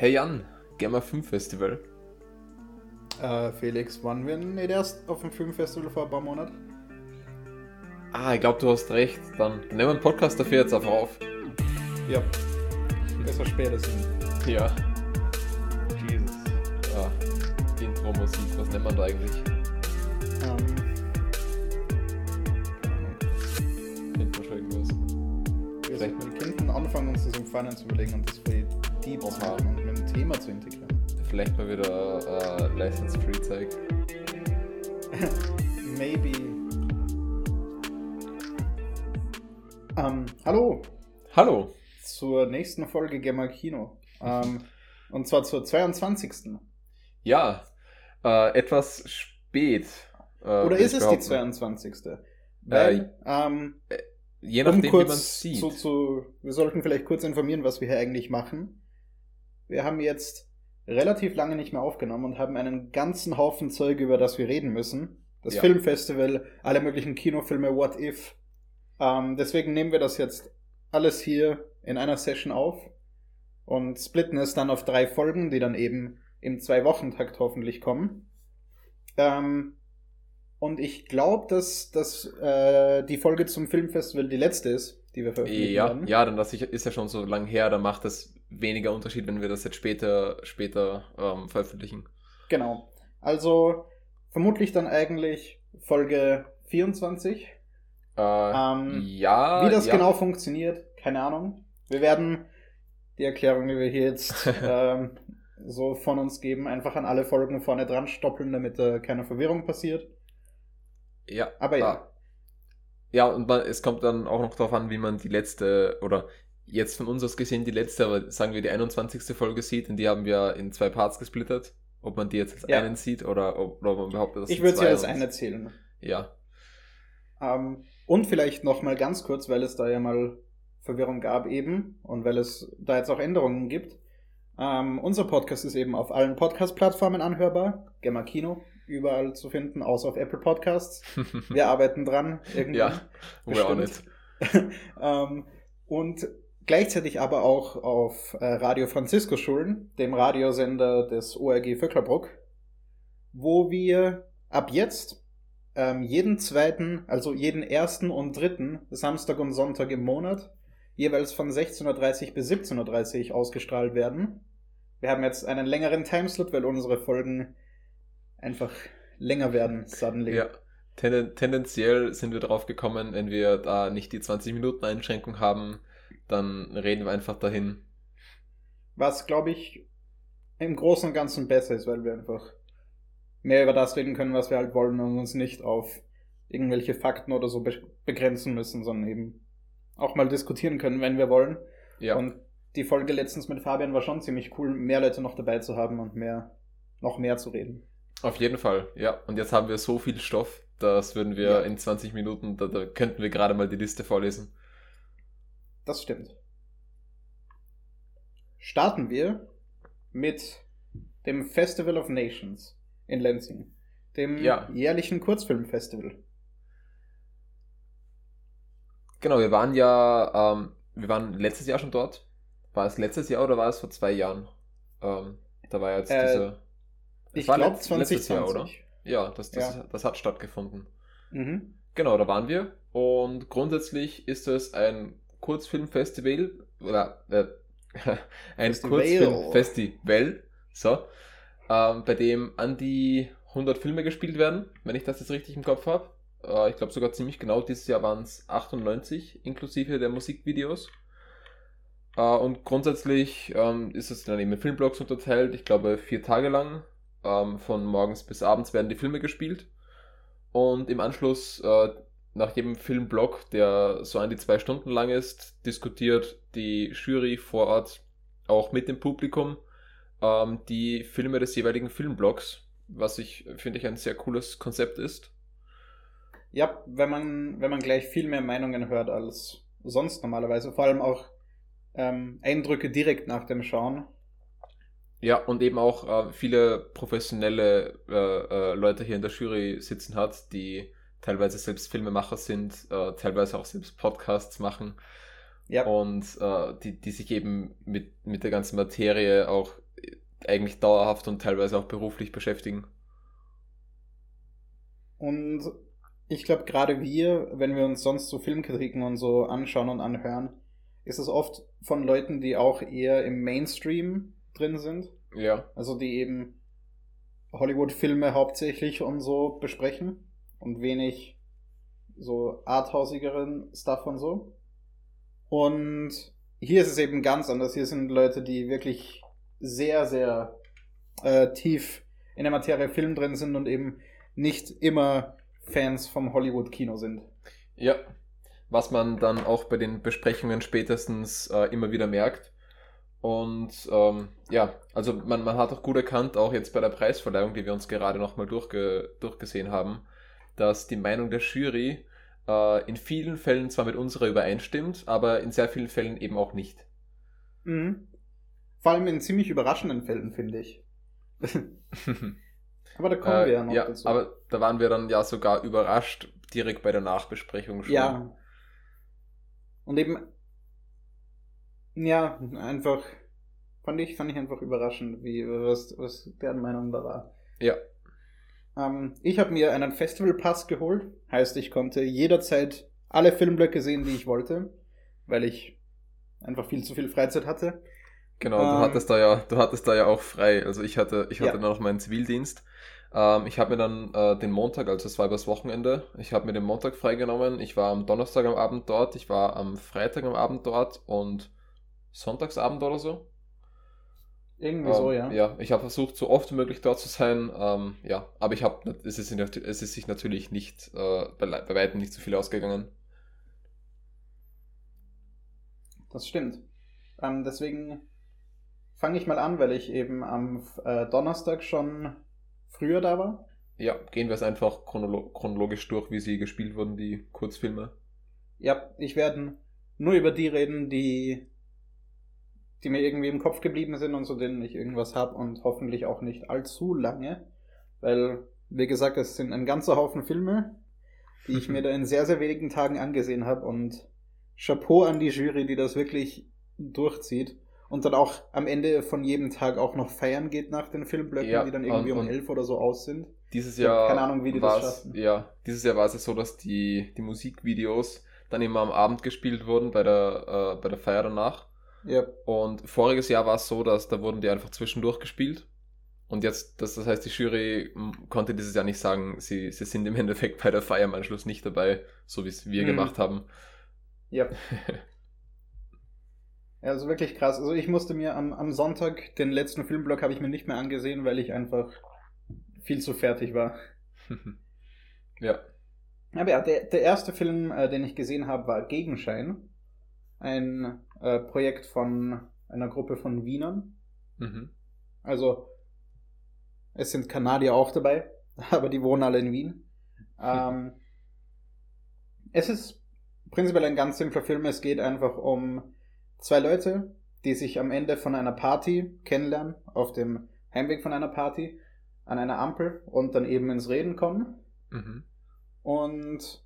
Hey Jan, Gamma 5 Festival. Äh, Felix, waren wir nicht erst auf dem Filmfestival vor ein paar Monaten? Ah, ich glaube, du hast recht. Dann nehmen wir einen Podcast dafür jetzt einfach auf. Ja. Besser spätestens. Ja. Jesus. Ah, Intro-Musik, was nennt man da eigentlich? Ähm, Intro schon irgendwas. wir, Vielleicht- wir könnten anfangen, uns das im Feinen zu überlegen und das voll deep zu Oha. machen Thema zu integrieren. Vielleicht mal wieder äh, License-Free Zeug. Maybe. Ähm, hallo Hallo. zur nächsten Folge Gemma Kino. Ähm, und zwar zur 22. Ja, äh, etwas spät. äh, Oder ist es die behaupten. 22.? Weil, ähm, Je um nachdem, wie man kurz sieht. zu, zu, wir sollten vielleicht kurz informieren, was wir hier eigentlich machen. Wir haben jetzt relativ lange nicht mehr aufgenommen und haben einen ganzen Haufen Zeug, über das wir reden müssen. Das Ja. Filmfestival, alle möglichen Kinofilme, What If. Ähm, deswegen nehmen wir das jetzt alles hier in einer Session auf und splitten es dann auf drei Folgen, die dann eben im Zwei-Wochen-Takt hoffentlich kommen. Ähm, und ich glaube, dass, dass äh, die Folge zum Filmfestival die letzte ist, die wir veröffentlichen Ja, werden. ja, dann das ist ja schon so lang her, da macht es weniger Unterschied, wenn wir das jetzt später, später ähm, veröffentlichen. Genau. Also vermutlich dann eigentlich Folge 24. Äh, Ähm, ja. Wie das ja. genau funktioniert, keine Ahnung. Wir werden die Erklärung, die wir hier jetzt ähm, so von uns geben, einfach an alle Folgen vorne dran stoppeln, damit äh, keine Verwirrung passiert. Ja, Aber ja. ah. Ja, und man, es kommt dann auch noch darauf an, wie man die letzte, oder jetzt von uns aus gesehen die letzte, aber sagen wir die 21. Folge sieht, denn die haben wir in zwei Parts gesplittert. Ob man die jetzt als Ja. einen sieht oder ob, oder ob man behauptet, dass Ich würde sie als und- eine zählen. Ja, Ähm, und vielleicht noch mal ganz kurz, weil es da ja mal Verwirrung gab eben und weil es da jetzt auch Änderungen gibt. Ähm, unser Podcast ist eben auf allen Podcast-Plattformen anhörbar. Gemma Kino, überall zu finden, außer auf Apple Podcasts. Wir arbeiten dran. Irgendwann. ja, wir auch nicht. Bestimmt. ähm, und gleichzeitig aber auch auf äh, Radio Francisco Schulen, dem Radiosender des ORG Vöcklerbruck, wo wir ab jetzt ähm, jeden zweiten, also jeden ersten und dritten Samstag und Sonntag im Monat jeweils von 16.30 bis 17.30 ausgestrahlt werden. Wir haben jetzt einen längeren Timeslot, weil unsere Folgen einfach länger werden, suddenly. Ja. Tenden, tendenziell sind wir drauf gekommen, wenn wir da nicht die 20 Minuten Einschränkung haben, dann reden wir einfach dahin. Was, glaube ich, im Großen und Ganzen besser ist, weil wir einfach mehr über das reden können, was wir halt wollen und uns nicht auf irgendwelche Fakten oder so be begrenzen müssen, sondern eben auch mal diskutieren können, wenn wir wollen. Ja, Und die Folge letztens mit Fabian war schon ziemlich cool, mehr Leute noch dabei zu haben und mehr, noch mehr zu reden. auf jeden Fall. Ja, und jetzt haben wir so viel Stoff, das würden wir Ja. in 20 Minuten, da, da könnten wir gerade mal die Liste vorlesen. Das stimmt. Starten wir mit dem Festival of Nations in Lenzing, dem Ja. jährlichen Kurzfilmfestival. Genau, wir waren ja, ähm, wir waren letztes Jahr schon dort. War es letztes Jahr oder war es vor zwei Jahren? Ähm, da war jetzt Äh, diese. Es Ich glaube letzt- letztes Jahr, 2020. Ja, das, das, Ja. das hat stattgefunden. Mhm. Genau, da waren wir. Und grundsätzlich ist es ein Kurzfilmfestival oder äh, ein Festival. Kurzfilmfestival, so, ähm, bei dem an die 100 Filme gespielt werden, wenn ich das jetzt richtig im Kopf habe. Äh, ich glaube sogar ziemlich genau, dieses Jahr waren es 98, inklusive der Musikvideos. Äh, und grundsätzlich ähm, ist es dann eben in Filmblocks unterteilt. Ich glaube, vier Tage lang. Ähm, von morgens bis abends werden die Filme gespielt. Und im Anschluss, äh, nach jedem Filmblock, der so an die zwei Stunden lang ist, diskutiert die Jury vor Ort auch mit dem Publikum ähm, die Filme des jeweiligen Filmblocks, was ich, finde ich, ein sehr cooles Konzept ist. Ja, wenn man, wenn man gleich viel mehr Meinungen hört als sonst normalerweise, vor allem auch ähm, Eindrücke direkt nach dem Schauen. Ja, und eben auch äh, viele professionelle äh, äh, Leute hier in der Jury sitzen hat, die teilweise selbst Filmemacher sind, äh, teilweise auch selbst Podcasts machen Ja. und äh, die, die sich eben mit, mit der ganzen Materie auch eigentlich dauerhaft und teilweise auch beruflich beschäftigen. Und ich glaube, gerade wir, wenn wir uns sonst so Filmkritiken und so anschauen und anhören, ist es oft von Leuten, die auch eher im Mainstream drin sind. Ja. Also die eben Hollywood-Filme hauptsächlich und so besprechen und wenig so arthausigeren Stuff und so. Und hier ist es eben ganz anders. Hier sind Leute, die wirklich sehr, sehr äh, tief in der Materie Film drin sind und eben nicht immer Fans vom Hollywood-Kino sind. Ja, was man dann auch bei den Besprechungen spätestens äh, immer wieder merkt. Und ähm, ja, also man, man hat auch gut erkannt, auch jetzt bei der Preisverleihung, die wir uns gerade nochmal durchge durchgesehen haben, dass die Meinung der Jury äh, in vielen Fällen zwar mit unserer übereinstimmt, aber in sehr vielen Fällen eben auch nicht. Mhm. Vor allem in ziemlich überraschenden Fällen, finde ich. aber da kommen äh, wir ja noch ja, dazu. Aber da waren wir dann ja sogar überrascht, direkt bei der Nachbesprechung schon. Ja. Und eben, ja, einfach, fand ich, fand ich einfach überraschend, wie, was, was deren Meinung da war. Ja. Ähm, ich habe mir einen Festivalpass geholt, heißt, ich konnte jederzeit alle Filmblöcke sehen, die ich wollte, weil ich einfach viel zu viel Freizeit hatte. Genau, du Ähm, hattest da ja, du hattest da ja auch frei. Also ich hatte, ich hatte Ja. noch meinen Zivildienst. Ähm, ich habe mir dann äh, den Montag, also es war übers Wochenende, ich habe mir den Montag freigenommen. Ich war am Donnerstag am Abend dort, ich war am Freitag am Abend dort und Sonntagsabend oder so. Irgendwie so, Ähm, ja. Ja, ich habe versucht, so oft wie möglich dort zu sein. Ähm, ja, aber ich habe, es ist, es ist sich natürlich nicht, äh, bei, bei weitem nicht so viel ausgegangen. Das stimmt. Ähm, deswegen fange ich mal an, weil ich eben am äh, Donnerstag schon früher da war. Ja, gehen wir es einfach chronolo chronologisch durch, wie sie gespielt wurden, die Kurzfilme. Ja, ich werde nur über die reden, die, die mir irgendwie im Kopf geblieben sind und zu denen ich irgendwas habe und hoffentlich auch nicht allzu lange. Weil, wie gesagt, es sind ein ganzer Haufen Filme, die ich mir da in sehr, sehr wenigen Tagen angesehen habe und Chapeau an die Jury, die das wirklich durchzieht und dann auch am Ende von jedem Tag auch noch feiern geht nach den Filmblöcken, Ja, die dann irgendwie um elf oder so aus sind. Dieses Jahr keine Ahnung, wie die das schaffen. Ja, dieses Jahr war es ja so, dass die, die Musikvideos dann immer am Abend gespielt wurden bei der, äh, bei der Feier danach. Ja, Und voriges Jahr war es so, dass da wurden die einfach zwischendurch gespielt. Und jetzt, das, das heißt, die Jury m, konnte dieses Jahr nicht sagen, sie, sie sind im Endeffekt bei der Feier am Anschluss nicht dabei, so wie es wir Mhm. gemacht haben. ja. Ja, also wirklich krass. Also ich musste mir am, am Sonntag, den letzten Filmblock habe ich mir nicht mehr angesehen, weil ich einfach viel zu fertig war. ja. Aber ja, der, der erste Film, äh, den ich gesehen habe, war Gegenschein. Ein äh, Projekt von einer Gruppe von Wienern. Mhm. Also es sind Kanadier auch dabei, aber die wohnen alle in Wien. Ähm, es ist prinzipiell ein ganz simpler Film. Es geht einfach um zwei Leute, die sich am Ende von einer Party kennenlernen, auf dem Heimweg von einer Party, an einer Ampel und dann eben ins Reden kommen. Mhm. Und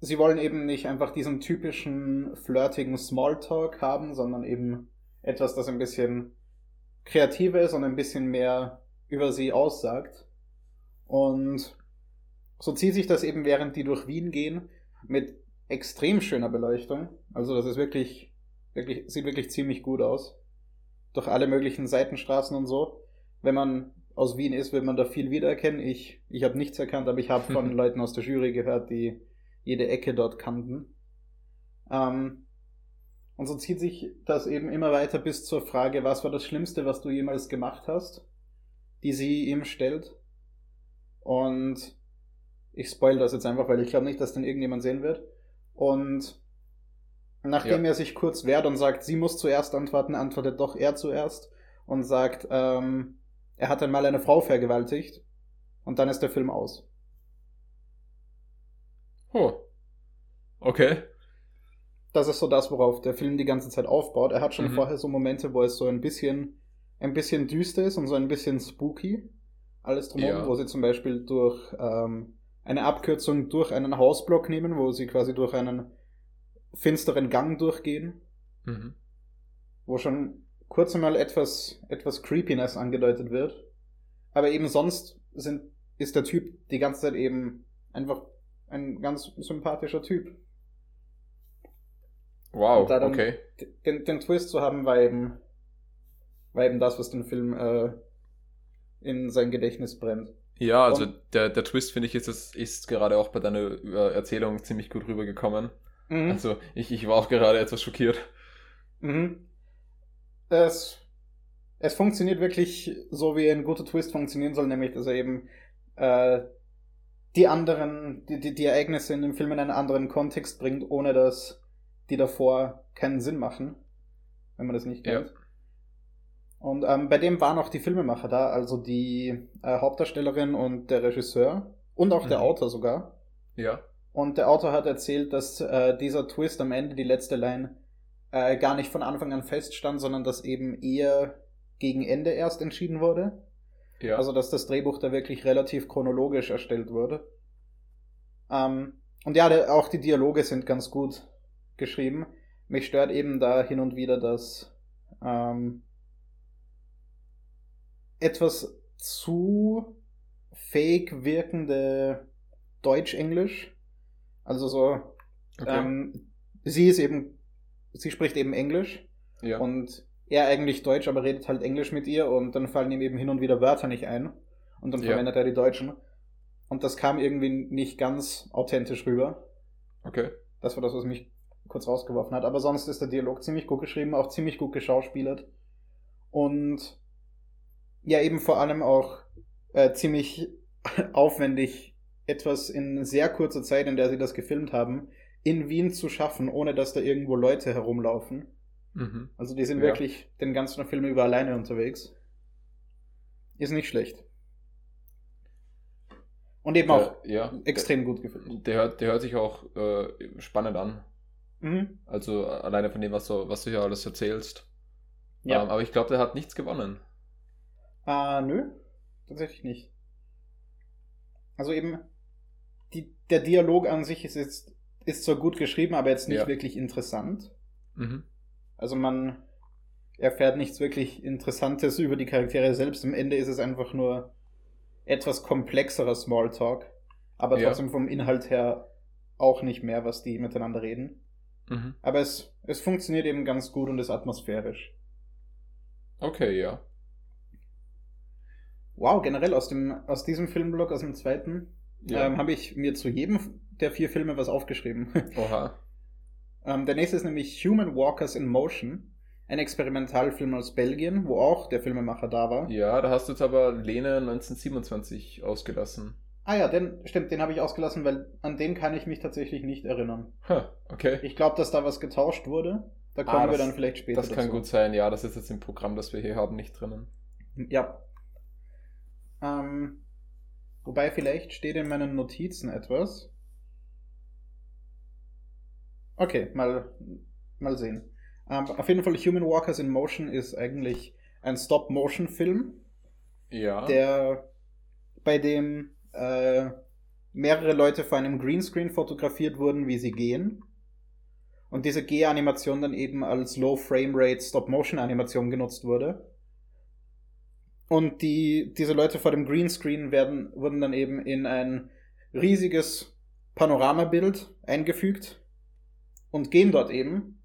sie wollen eben nicht einfach diesen typischen flirtigen Smalltalk haben, sondern eben etwas, das ein bisschen kreativer ist und ein bisschen mehr über sie aussagt. Und so zieht sich das eben, während die durch Wien gehen, mit extrem schöner Beleuchtung. Also das ist wirklich, wirklich, sieht wirklich ziemlich gut aus. Durch alle möglichen Seitenstraßen und so. Wenn man aus Wien ist, wird man da viel wiedererkennen. Ich, ich habe nichts erkannt, aber ich habe von Leuten aus der Jury gehört, die jede Ecke dort kannten. Ähm, und so zieht sich das eben immer weiter bis zur Frage, was war das Schlimmste, was du jemals gemacht hast, die sie ihm stellt. Und ich spoil das jetzt einfach, weil ich glaube nicht, dass dann irgendjemand sehen wird. Und nachdem Ja. er sich kurz wehrt und sagt, sie muss zuerst antworten, antwortet doch er zuerst und sagt, ähm, er hat einmal eine Frau vergewaltigt. Und dann ist der Film aus. Oh. Okay. Das ist so das, worauf der Film die ganze Zeit aufbaut. Er hat schon Mhm. vorher so Momente, wo es so ein bisschen, ein bisschen düster ist und so ein bisschen spooky. Alles drumherum, Ja. wo sie zum Beispiel durch ähm, eine Abkürzung durch einen Hausblock nehmen, wo sie quasi durch einen finsteren Gang durchgehen, Mhm. wo schon kurz einmal etwas, etwas Creepiness angedeutet wird. Aber eben sonst sind, ist der Typ die ganze Zeit eben einfach ein ganz sympathischer Typ. Wow, Und da dann okay. Den, den Twist zu haben, war eben, war eben das, was den Film äh, in sein Gedächtnis brennt. Ja, also Und- der, der Twist, finde ich, ist, ist gerade auch bei deiner äh, Erzählung ziemlich gut rübergekommen. Mhm. Also ich, ich war auch gerade etwas schockiert. Mhm. Es, es funktioniert wirklich so, wie ein guter Twist funktionieren soll, nämlich, dass er eben äh, die anderen, die, die, die Ereignisse in dem Film in einen anderen Kontext bringt, ohne dass die davor keinen Sinn machen, wenn man das nicht Ja. kennt. Und ähm, bei dem waren auch die Filmemacher da, also die äh, Hauptdarstellerin und der Regisseur und auch der Mhm. Autor sogar. Ja. Und der Autor hat erzählt, dass äh, dieser Twist am Ende, die letzte Line, äh, gar nicht von Anfang an feststand, sondern dass eben eher gegen Ende erst entschieden wurde. Ja. Also dass das Drehbuch da wirklich relativ chronologisch erstellt wurde. Ähm, und ja, der, auch die Dialoge sind ganz gut geschrieben. Mich stört eben da hin und wieder das ähm, etwas zu fake wirkende Deutsch-Englisch. Also so, okay. ähm, sie ist eben, sie spricht eben Englisch ja. und er eigentlich Deutsch, aber redet halt Englisch mit ihr und dann fallen ihm eben hin und wieder Wörter nicht ein und dann Ja. verwendet er die Deutschen. Und das kam irgendwie nicht ganz authentisch rüber. okay. Das war das, was mich kurz rausgeworfen hat. Aber sonst ist der Dialog ziemlich gut geschrieben, auch ziemlich gut geschauspielert. Und ja, eben vor allem auch äh, ziemlich aufwendig, etwas in sehr kurzer Zeit, in der sie das gefilmt haben, in Wien zu schaffen, ohne dass da irgendwo Leute herumlaufen. Mhm. Also die sind Ja. wirklich den ganzen Film über alleine unterwegs. Ist nicht schlecht. Und eben auch Der, ja. extrem gut gefilmt. Der, hört, der hört sich auch äh, spannend an. Mhm. Also alleine von dem, was du, was du hier alles erzählst. Ja. Ähm, aber ich glaube, der hat nichts gewonnen. Ah, nö. Tatsächlich nicht. Also eben, die, der Dialog an sich ist jetzt, ist zwar gut geschrieben, aber jetzt nicht Ja. wirklich interessant. Mhm. Also man erfährt nichts wirklich Interessantes über die Charaktere selbst. Am Ende ist es einfach nur etwas komplexerer Smalltalk, aber Ja. trotzdem vom Inhalt her auch nicht mehr, was die miteinander reden. Mhm. Aber es, es funktioniert eben ganz gut und ist atmosphärisch. Okay, ja. Wow, generell aus, dem, aus diesem Filmblock, aus dem zweiten, Ja. ähm, habe ich mir zu jedem der vier Filme was aufgeschrieben. Oha. Ähm, der nächste ist nämlich Human Walkers in Motion, ein Experimentalfilm aus Belgien, wo auch der Filmemacher da war. Ja, da hast du jetzt aber Lene 1927 ausgelassen. Ah ja, den, stimmt, den habe ich ausgelassen, weil an den kann ich mich tatsächlich nicht erinnern. Ha, okay. Ich glaube, dass da was getauscht wurde. Da kommen Ah, wir das- dann vielleicht später Das kann dazu. gut sein, ja, das ist jetzt im Programm, das wir hier haben, nicht drinnen. Ja. Ähm, wobei vielleicht steht in meinen Notizen etwas. Okay, mal, mal sehen. Ähm, auf jeden Fall Human Walkers in Motion ist eigentlich ein Stop-Motion-Film, Ja. der bei dem äh, mehrere Leute vor einem Greenscreen fotografiert wurden, wie sie gehen. Und diese Gehanimation dann eben als Low Frame Rate Stop-Motion-Animation genutzt wurde. Und die, diese Leute vor dem Greenscreen werden, wurden dann eben in ein riesiges Panoramabild eingefügt und gehen dort eben.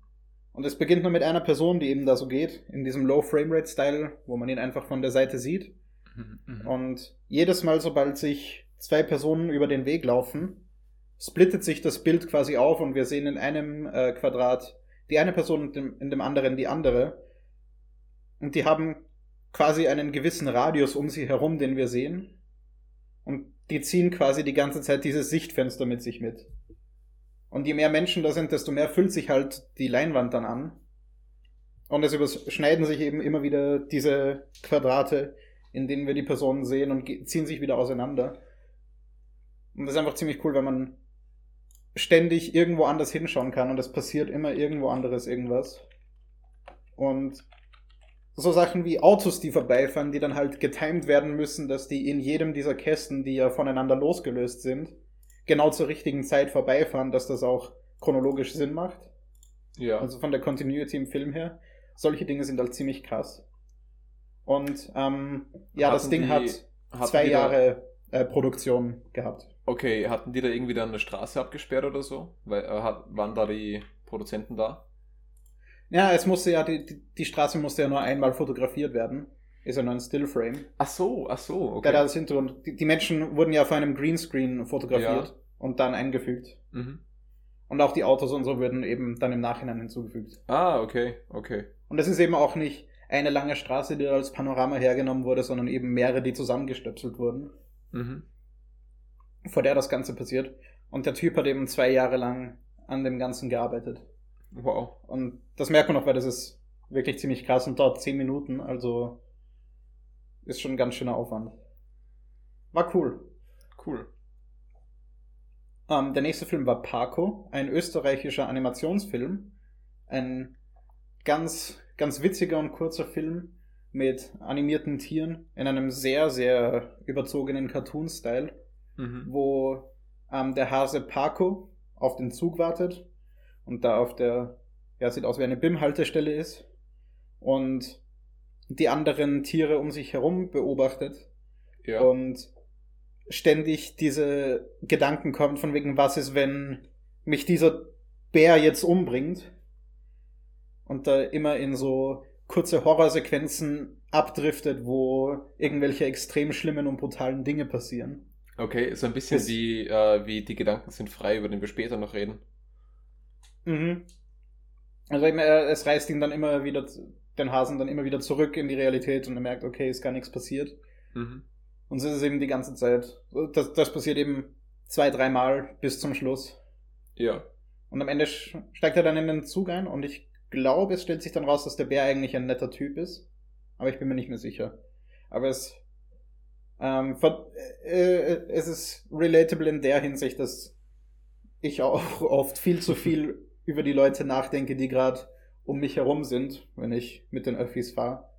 Und es beginnt nur mit einer Person, die eben da so geht, in diesem Low Frame Rate Style, wo man ihn einfach von der Seite sieht. Mhm, mhm. Und jedes Mal, sobald sich zwei Personen über den Weg laufen, splittet sich das Bild quasi auf und wir sehen in einem äh, Quadrat die eine Person und dem, in dem anderen die andere. Und die haben quasi einen gewissen Radius um sie herum, den wir sehen. Und die ziehen quasi die ganze Zeit dieses Sichtfenster mit sich mit. Und je mehr Menschen da sind, desto mehr füllt sich halt die Leinwand dann an. Und es überschneiden sich eben immer wieder diese Quadrate, in denen wir die Personen sehen und ziehen sich wieder auseinander. Und das ist einfach ziemlich cool, wenn man ständig irgendwo anders hinschauen kann und es passiert immer irgendwo anderes irgendwas. Und so Sachen wie Autos, die vorbeifahren, die dann halt getimed werden müssen, dass die in jedem dieser Kästen, die ja voneinander losgelöst sind, genau zur richtigen Zeit vorbeifahren, dass das auch chronologisch Sinn macht. ja. Also von der Continuity im Film her. solche Dinge sind halt ziemlich krass. Und ähm, ja, das Hatten Ding die- hat zwei die da- Jahre äh, Produktion gehabt. Okay, hatten die da irgendwie dann eine Straße abgesperrt oder so? Weil, äh, hat, waren da die Produzenten da? Ja, es musste ja, die, die Straße musste ja nur einmal fotografiert werden. Ist ja nur ein Stillframe. Ach so, ach so, okay. da das Hintergrund. Die, die Menschen wurden ja vor einem Greenscreen fotografiert Ja. und dann eingefügt. Mhm. Und auch die Autos und so wurden eben dann im Nachhinein hinzugefügt. Ah, okay, okay. Und es ist eben auch nicht eine lange Straße, die als Panorama hergenommen wurde, sondern eben mehrere, die zusammengestöpselt wurden, Mhm. vor der das Ganze passiert. Und der Typ hat eben zwei Jahre lang an dem Ganzen gearbeitet. Wow. Und das merkt man auch, weil das ist wirklich ziemlich krass und dauert zehn Minuten, also ist schon ein ganz schöner Aufwand. War cool. Cool. Ähm, der nächste Film war Paco, ein österreichischer Animationsfilm. Ein ganz, ganz witziger und kurzer Film mit animierten Tieren in einem sehr, sehr überzogenen Cartoon-Style, Mhm. wo ähm, der Hase Paco auf den Zug wartet und da auf der, ja, sieht aus wie eine BIM-Haltestelle ist und die anderen Tiere um sich herum beobachtet Ja. und ständig diese Gedanken kommen von wegen, was ist, wenn mich dieser Bär jetzt umbringt und da immer in so kurze Horrorsequenzen abdriftet, wo irgendwelche extrem schlimmen und brutalen Dinge passieren. Okay, so ein bisschen Das- wie, äh, wie die Gedanken sind frei, über den wir später noch reden. Mhm. Also es reißt ihn dann immer wieder, den Hasen dann immer wieder zurück in die Realität und er merkt, okay, ist gar nichts passiert. Mhm. Und so ist es eben die ganze Zeit. Das, das passiert eben zwei, dreimal bis zum Schluss. Ja. Und am Ende steigt er dann in den Zug ein und ich glaube, es stellt sich dann raus, dass der Bär eigentlich ein netter Typ ist. Aber ich bin mir nicht mehr sicher. Aber es, ähm, ver- äh, es ist relatable in der Hinsicht, dass ich auch oft viel zu viel über die Leute nachdenke, die gerade um mich herum sind, wenn ich mit den Öffis fahre.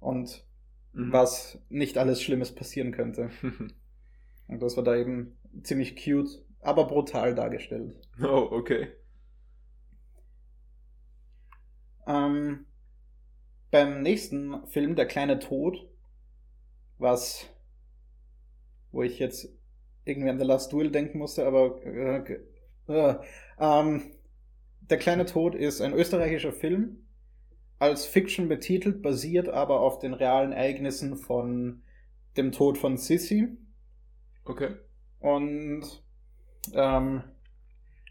Und Mhm. was nicht alles Schlimmes passieren könnte. Und das war da eben ziemlich cute, aber brutal dargestellt. oh, okay. Ähm, beim nächsten Film, Der kleine Tod, was, wo ich jetzt irgendwie an The Last Duel denken musste, aber äh, äh, ähm, Der kleine Tod ist ein österreichischer Film, als Fiction betitelt, basiert aber auf den realen Ereignissen von dem Tod von Sissy. Okay. Und ähm,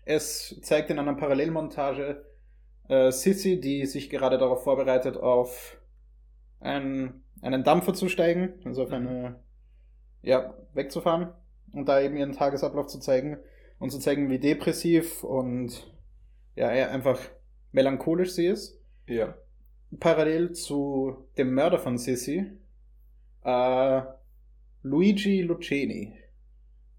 es zeigt in einer Parallelmontage äh, Sissy, die sich gerade darauf vorbereitet, auf einen, einen Dampfer zu steigen, also auf eine, ja, wegzufahren und da eben ihren Tagesablauf zu zeigen und zu zeigen, wie depressiv und ja, eher einfach melancholisch sie ist. Ja. Parallel zu dem Mörder von Sissy, äh, Luigi Lucchini.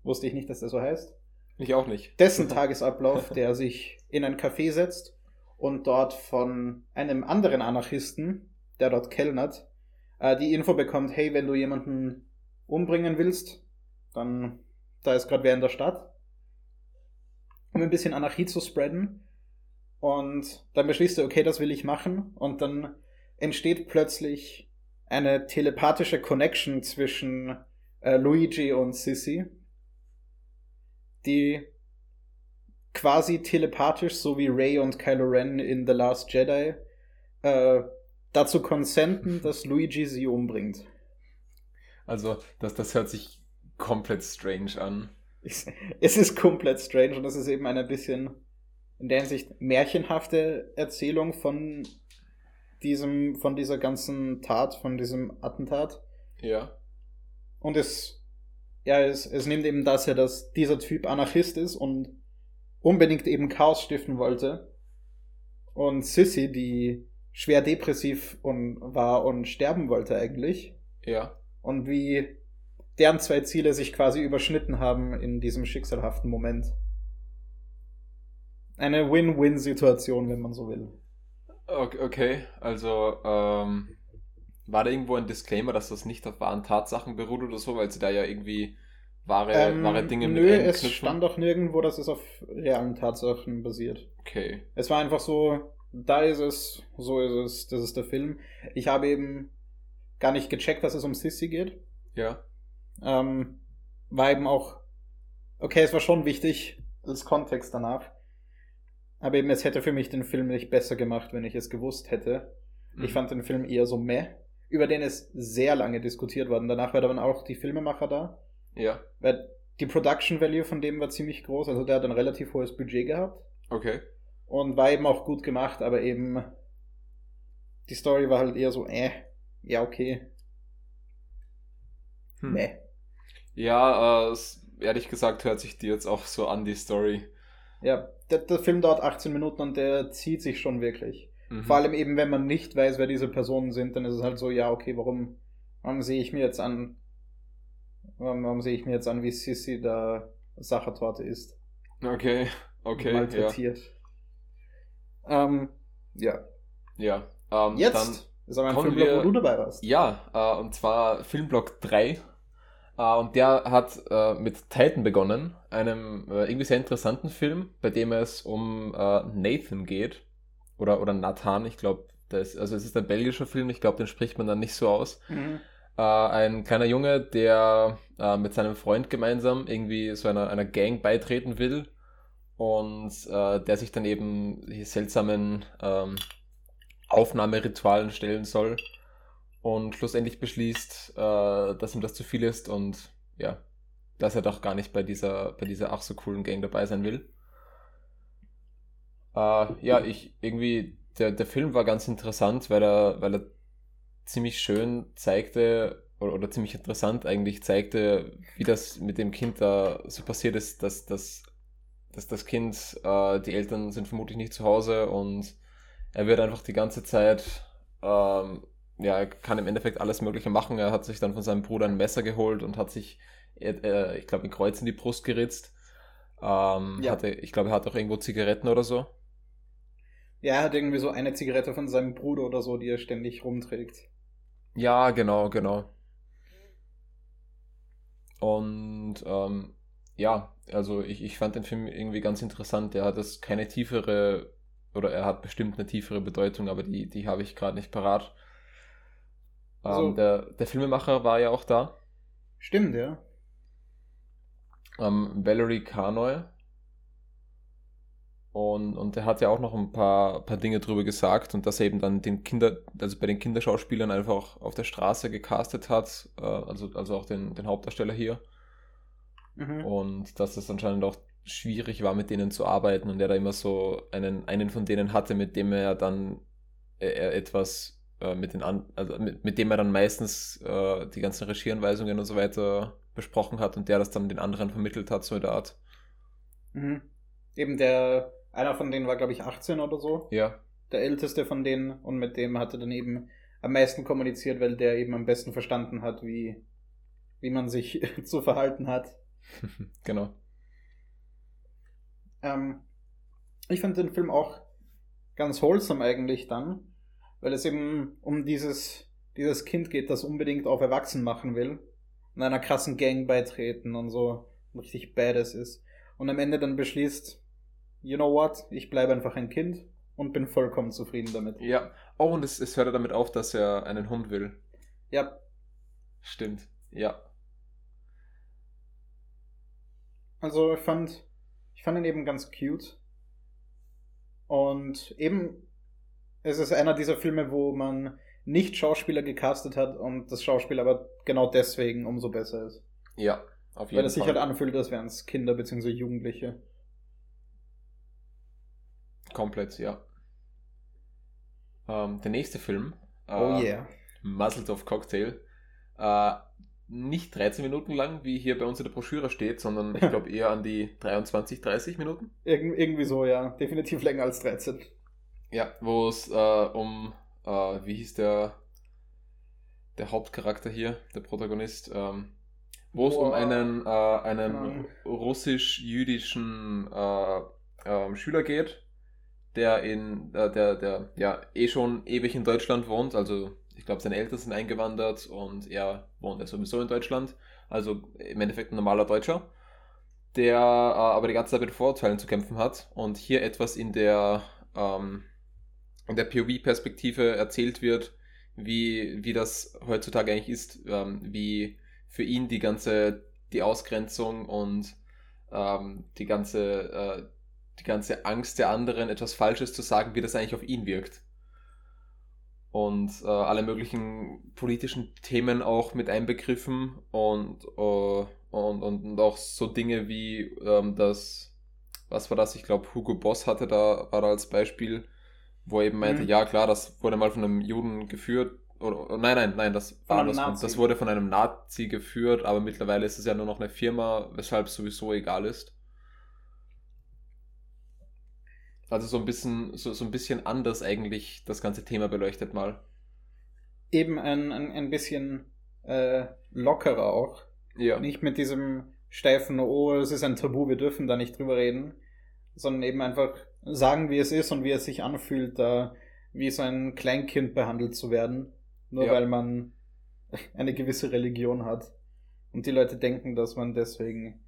Wusste ich nicht, dass der so heißt. Ich auch nicht. Dessen Tagesablauf, der sich in ein Café setzt und dort von einem anderen Anarchisten, der dort kellnert, äh, die Info bekommt, hey, wenn du jemanden umbringen willst, dann da ist gerade wer in der Stadt, um ein bisschen Anarchie zu spreaden. Und dann beschließt er, okay, das will ich machen. Und dann entsteht plötzlich eine telepathische Connection zwischen äh, Luigi und Sissy, die quasi telepathisch, so wie Rey und Kylo Ren in The Last Jedi, äh, dazu konsenten, dass Luigi sie umbringt. Also, das, das hört sich komplett strange an. Es ist komplett strange und es ist eben eine bisschen in der Hinsicht märchenhafte Erzählung von diesem, von dieser ganzen Tat, von diesem Attentat. Ja. Und es, ja, es, es nimmt eben das her, dass dieser Typ Anarchist ist und unbedingt eben Chaos stiften wollte. Und Sissy, die schwer depressiv und war und sterben wollte eigentlich. Ja. Und wie deren zwei Ziele sich quasi überschnitten haben in diesem schicksalhaften Moment. Eine Win-Win-Situation, wenn man so will. Okay, also ähm, war da irgendwo ein Disclaimer, dass das nicht auf wahren Tatsachen beruht oder so, weil sie da ja irgendwie wahre, Ähm, wahre Dinge nö, es einknüpfen? stand auch nirgendwo, dass es auf realen Tatsachen basiert. Okay. Es war einfach so, da ist es, so ist es, das ist der Film. Ich habe eben gar nicht gecheckt, dass es um Sissy geht. Ja. Ähm, war eben auch, okay, es war schon wichtig, als Kontext danach. Aber eben, es hätte für mich den Film nicht besser gemacht, wenn ich es gewusst hätte. Mhm. Ich fand den Film eher so meh, über den ist sehr lange diskutiert worden. Danach war dann auch die Filmemacher da. Ja. Weil die Production Value von dem war ziemlich groß, also der hat ein relativ hohes Budget gehabt. Okay. Und war eben auch gut gemacht, aber eben die Story war halt eher so, äh, ja, okay. Hm. Meh. Ja, äh, ehrlich gesagt hört sich die jetzt auch so an, die Story. Ja, der, der Film dauert 18 Minuten und der zieht sich schon wirklich. Mhm. Vor allem eben, wenn man nicht weiß, wer diese Personen sind, dann ist es halt so, ja, okay, warum, warum sehe ich mir jetzt an, warum, warum sehe ich mir jetzt an, wie Sissy da Sachertorte ist? Okay, okay. Malträtiert. Ja. Ähm, ja. Ja. Ähm, jetzt ist aber ein Filmblock, wir, wo du dabei warst. Ja, äh, und zwar Filmblock 3. Äh, und der hat äh, mit Titan begonnen, einem äh, irgendwie sehr interessanten Film, bei dem es um äh, Nathan geht oder, oder Nathan, ich glaube, also es ist ein belgischer Film, ich glaube, den spricht man dann nicht so aus. Mhm. Ein kleiner Junge, der mit seinem Freund gemeinsam irgendwie so einer, einer Gang beitreten will und der sich dann eben seltsamen ähm, Aufnahmeritualen stellen soll und schlussendlich beschließt, äh, dass ihm das zu viel ist und ja, dass er doch gar nicht bei dieser, bei dieser ach so coolen Gang dabei sein will. Äh, ja, ich irgendwie, der, der Film war ganz interessant, weil er, weil er ziemlich schön zeigte, oder, oder ziemlich interessant eigentlich zeigte, wie das mit dem Kind da so passiert ist, dass, dass, dass das Kind, äh, die Eltern sind vermutlich nicht zu Hause und er wird einfach die ganze Zeit, ähm, ja, er kann im Endeffekt alles Mögliche machen. Er hat sich dann von seinem Bruder ein Messer geholt und hat sich, äh, ich glaube, ein Kreuz in die Brust geritzt. Ähm, ja. hatte, ich glaube, er hat auch irgendwo Zigaretten oder so. Ja, er hat irgendwie so eine Zigarette von seinem Bruder oder so, die er ständig rumträgt. Ja, genau, genau. Und ähm, ja, also ich, ich fand den Film irgendwie ganz interessant. Er hat es keine tiefere, oder er hat bestimmt eine tiefere Bedeutung, aber die, die habe ich gerade nicht parat. Ähm, also, der, der Filmemacher war ja auch da. Stimmt, ja. Ähm, Valerie Carnoy und, und er hat ja auch noch ein paar, paar Dinge drüber gesagt und dass er eben dann den Kinder, also bei den Kinderschauspielern einfach auf der Straße gecastet hat, äh, also, also auch den, den Hauptdarsteller hier. Mhm. Und dass es anscheinend auch schwierig war, mit denen zu arbeiten und er da immer so einen, einen von denen hatte, mit dem er dann er etwas äh, mit den an, also mit, mit dem er dann meistens äh, die ganzen Regieanweisungen und so weiter besprochen hat und der das dann den anderen vermittelt hat, so in der Art. Mhm. Eben der einer von denen war, glaube ich, 18 oder so. Ja. Der älteste von denen und mit dem hatte dann eben am meisten kommuniziert, weil der eben am besten verstanden hat, wie, wie man sich zu verhalten hat. genau. Ähm, ich fand den Film auch ganz wholesome eigentlich dann, weil es eben um dieses, dieses Kind geht, das unbedingt auf Erwachsen machen will, in einer krassen Gang beitreten und so richtig badass ist. Und am Ende dann beschließt, you know what, ich bleibe einfach ein Kind und bin vollkommen zufrieden damit. Ja, oh, und es, es hört damit auf, dass er einen Hund will. Ja. Stimmt, ja. Also ich fand, ich fand ihn eben ganz cute. Und eben, es ist einer dieser Filme, wo man nicht Schauspieler gecastet hat und das Schauspiel aber genau deswegen umso besser ist. Ja, auf jeden Fall. Weil es sich halt anfühlt, als wären es Kinder bzw. Jugendliche. Komplett, ja. Ähm, der nächste Film. Äh, oh yeah. Muzzled Cocktail. Äh, nicht 13 Minuten lang, wie hier bei uns in der Broschüre steht, sondern ich glaube eher an die 23, 30 Minuten. Ir irgendwie so, ja. Definitiv länger als 13. Ja, wo es äh, um, äh, wie hieß der, der Hauptcharakter hier, der Protagonist, ähm, wo es um einen, äh, einen russisch-jüdischen äh, ähm, Schüler geht, der in äh, der, der ja eh schon ewig in Deutschland wohnt. Also ich glaube, seine Eltern sind eingewandert und er wohnt ja sowieso in Deutschland. Also im Endeffekt ein normaler Deutscher, der äh, aber die ganze Zeit mit Vorurteilen zu kämpfen hat und hier etwas in der ähm, der POV-Perspektive erzählt wird, wie, wie das heutzutage eigentlich ist, ähm, wie für ihn die ganze, die Ausgrenzung und ähm, die ganze, äh, die ganze Angst der anderen, etwas Falsches zu sagen, wie das eigentlich auf ihn wirkt. Und äh, alle möglichen politischen Themen auch mit einbegriffen und, äh, und, und auch so Dinge wie ähm, das, was war das? Ich glaube, Hugo Boss hatte da, war da als Beispiel, wo er eben meinte, mhm. ja klar, das wurde mal von einem Juden geführt. Oder, nein, nein, nein, das war das, das wurde von einem Nazi geführt, aber mittlerweile ist es ja nur noch eine Firma, weshalb es sowieso egal ist. Also so ein bisschen, so, so ein bisschen anders eigentlich das ganze Thema beleuchtet mal. Eben ein, ein, ein bisschen äh, lockerer auch. Ja. Nicht mit diesem steifen, oh, es ist ein Tabu, wir dürfen da nicht drüber reden, sondern eben einfach sagen, wie es ist und wie es sich anfühlt, da wie so ein Kleinkind behandelt zu werden, nur ja. weil man eine gewisse Religion hat. Und die Leute denken, dass man deswegen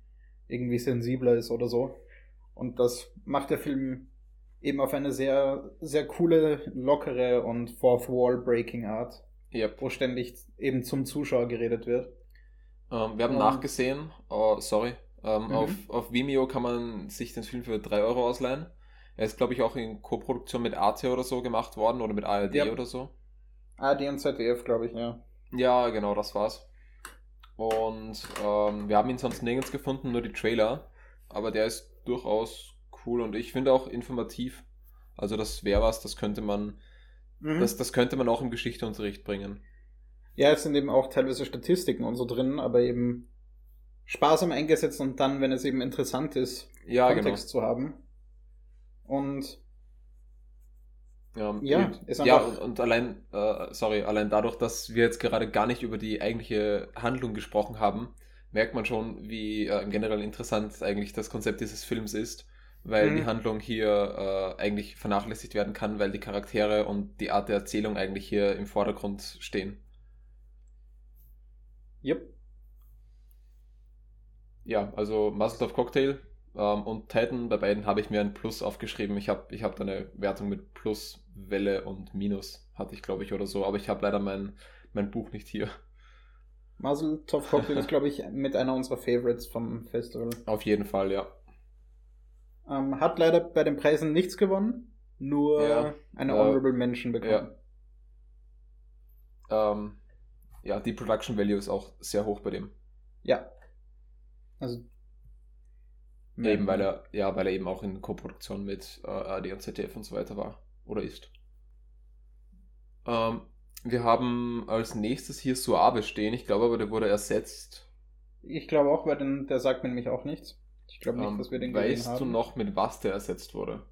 irgendwie sensibler ist oder so. Und das macht der Film eben auf eine sehr, sehr coole, lockere und Fourth Wall Breaking Art. Yep. Wo ständig eben zum Zuschauer geredet wird. Ähm, wir haben um, nachgesehen, oh, sorry, ähm, mhm. auf, auf Vimeo kann man sich den Film für 3 Euro ausleihen. Er ist, glaube ich, auch in Co-Produktion mit AT oder so gemacht worden oder mit ARD yep. oder so. ARD und ZDF, glaube ich, ja. Ja, genau, das war's. Und ähm, wir haben ihn sonst nirgends gefunden, nur die Trailer. Aber der ist durchaus cool und ich finde auch informativ. Also das wäre was, das könnte man, mhm. das, das könnte man auch im Geschichteunterricht bringen. Ja, es sind eben auch teilweise Statistiken und so drin, aber eben sparsam eingesetzt und dann, wenn es eben interessant ist, ja, Kontext genau. zu haben. Und ja, ja, ja und, und allein, äh, sorry, allein dadurch, dass wir jetzt gerade gar nicht über die eigentliche Handlung gesprochen haben, merkt man schon, wie äh, generell interessant eigentlich das Konzept dieses Films ist weil mhm. die Handlung hier äh, eigentlich vernachlässigt werden kann, weil die Charaktere und die Art der Erzählung eigentlich hier im Vordergrund stehen. Yep. Ja, also Muscle of Cocktail ähm, und Titan, bei beiden habe ich mir ein Plus aufgeschrieben. Ich habe ich hab da eine Wertung mit Plus, Welle und Minus, hatte ich glaube ich oder so, aber ich habe leider mein, mein Buch nicht hier. Muzzle Top Cocktail ist, glaube ich, mit einer unserer Favorites vom Festival. Auf jeden Fall, ja. Ähm, hat leider bei den Preisen nichts gewonnen, nur ja, eine Honorable äh, Mention bekommen. Ja. Ähm, ja, die Production Value ist auch sehr hoch bei dem. Ja. Also. Eben weil er, ja, weil er eben auch in Koproduktion mit äh, AD und ZDF und so weiter war. Oder ist. Ähm, wir haben als nächstes hier Suave stehen. Ich glaube aber, der wurde ersetzt. Ich glaube auch, weil den, der sagt mir nämlich auch nichts. Ich glaube nicht, ähm, dass wir den gesehen weißt haben. Weißt du noch, mit was der ersetzt wurde?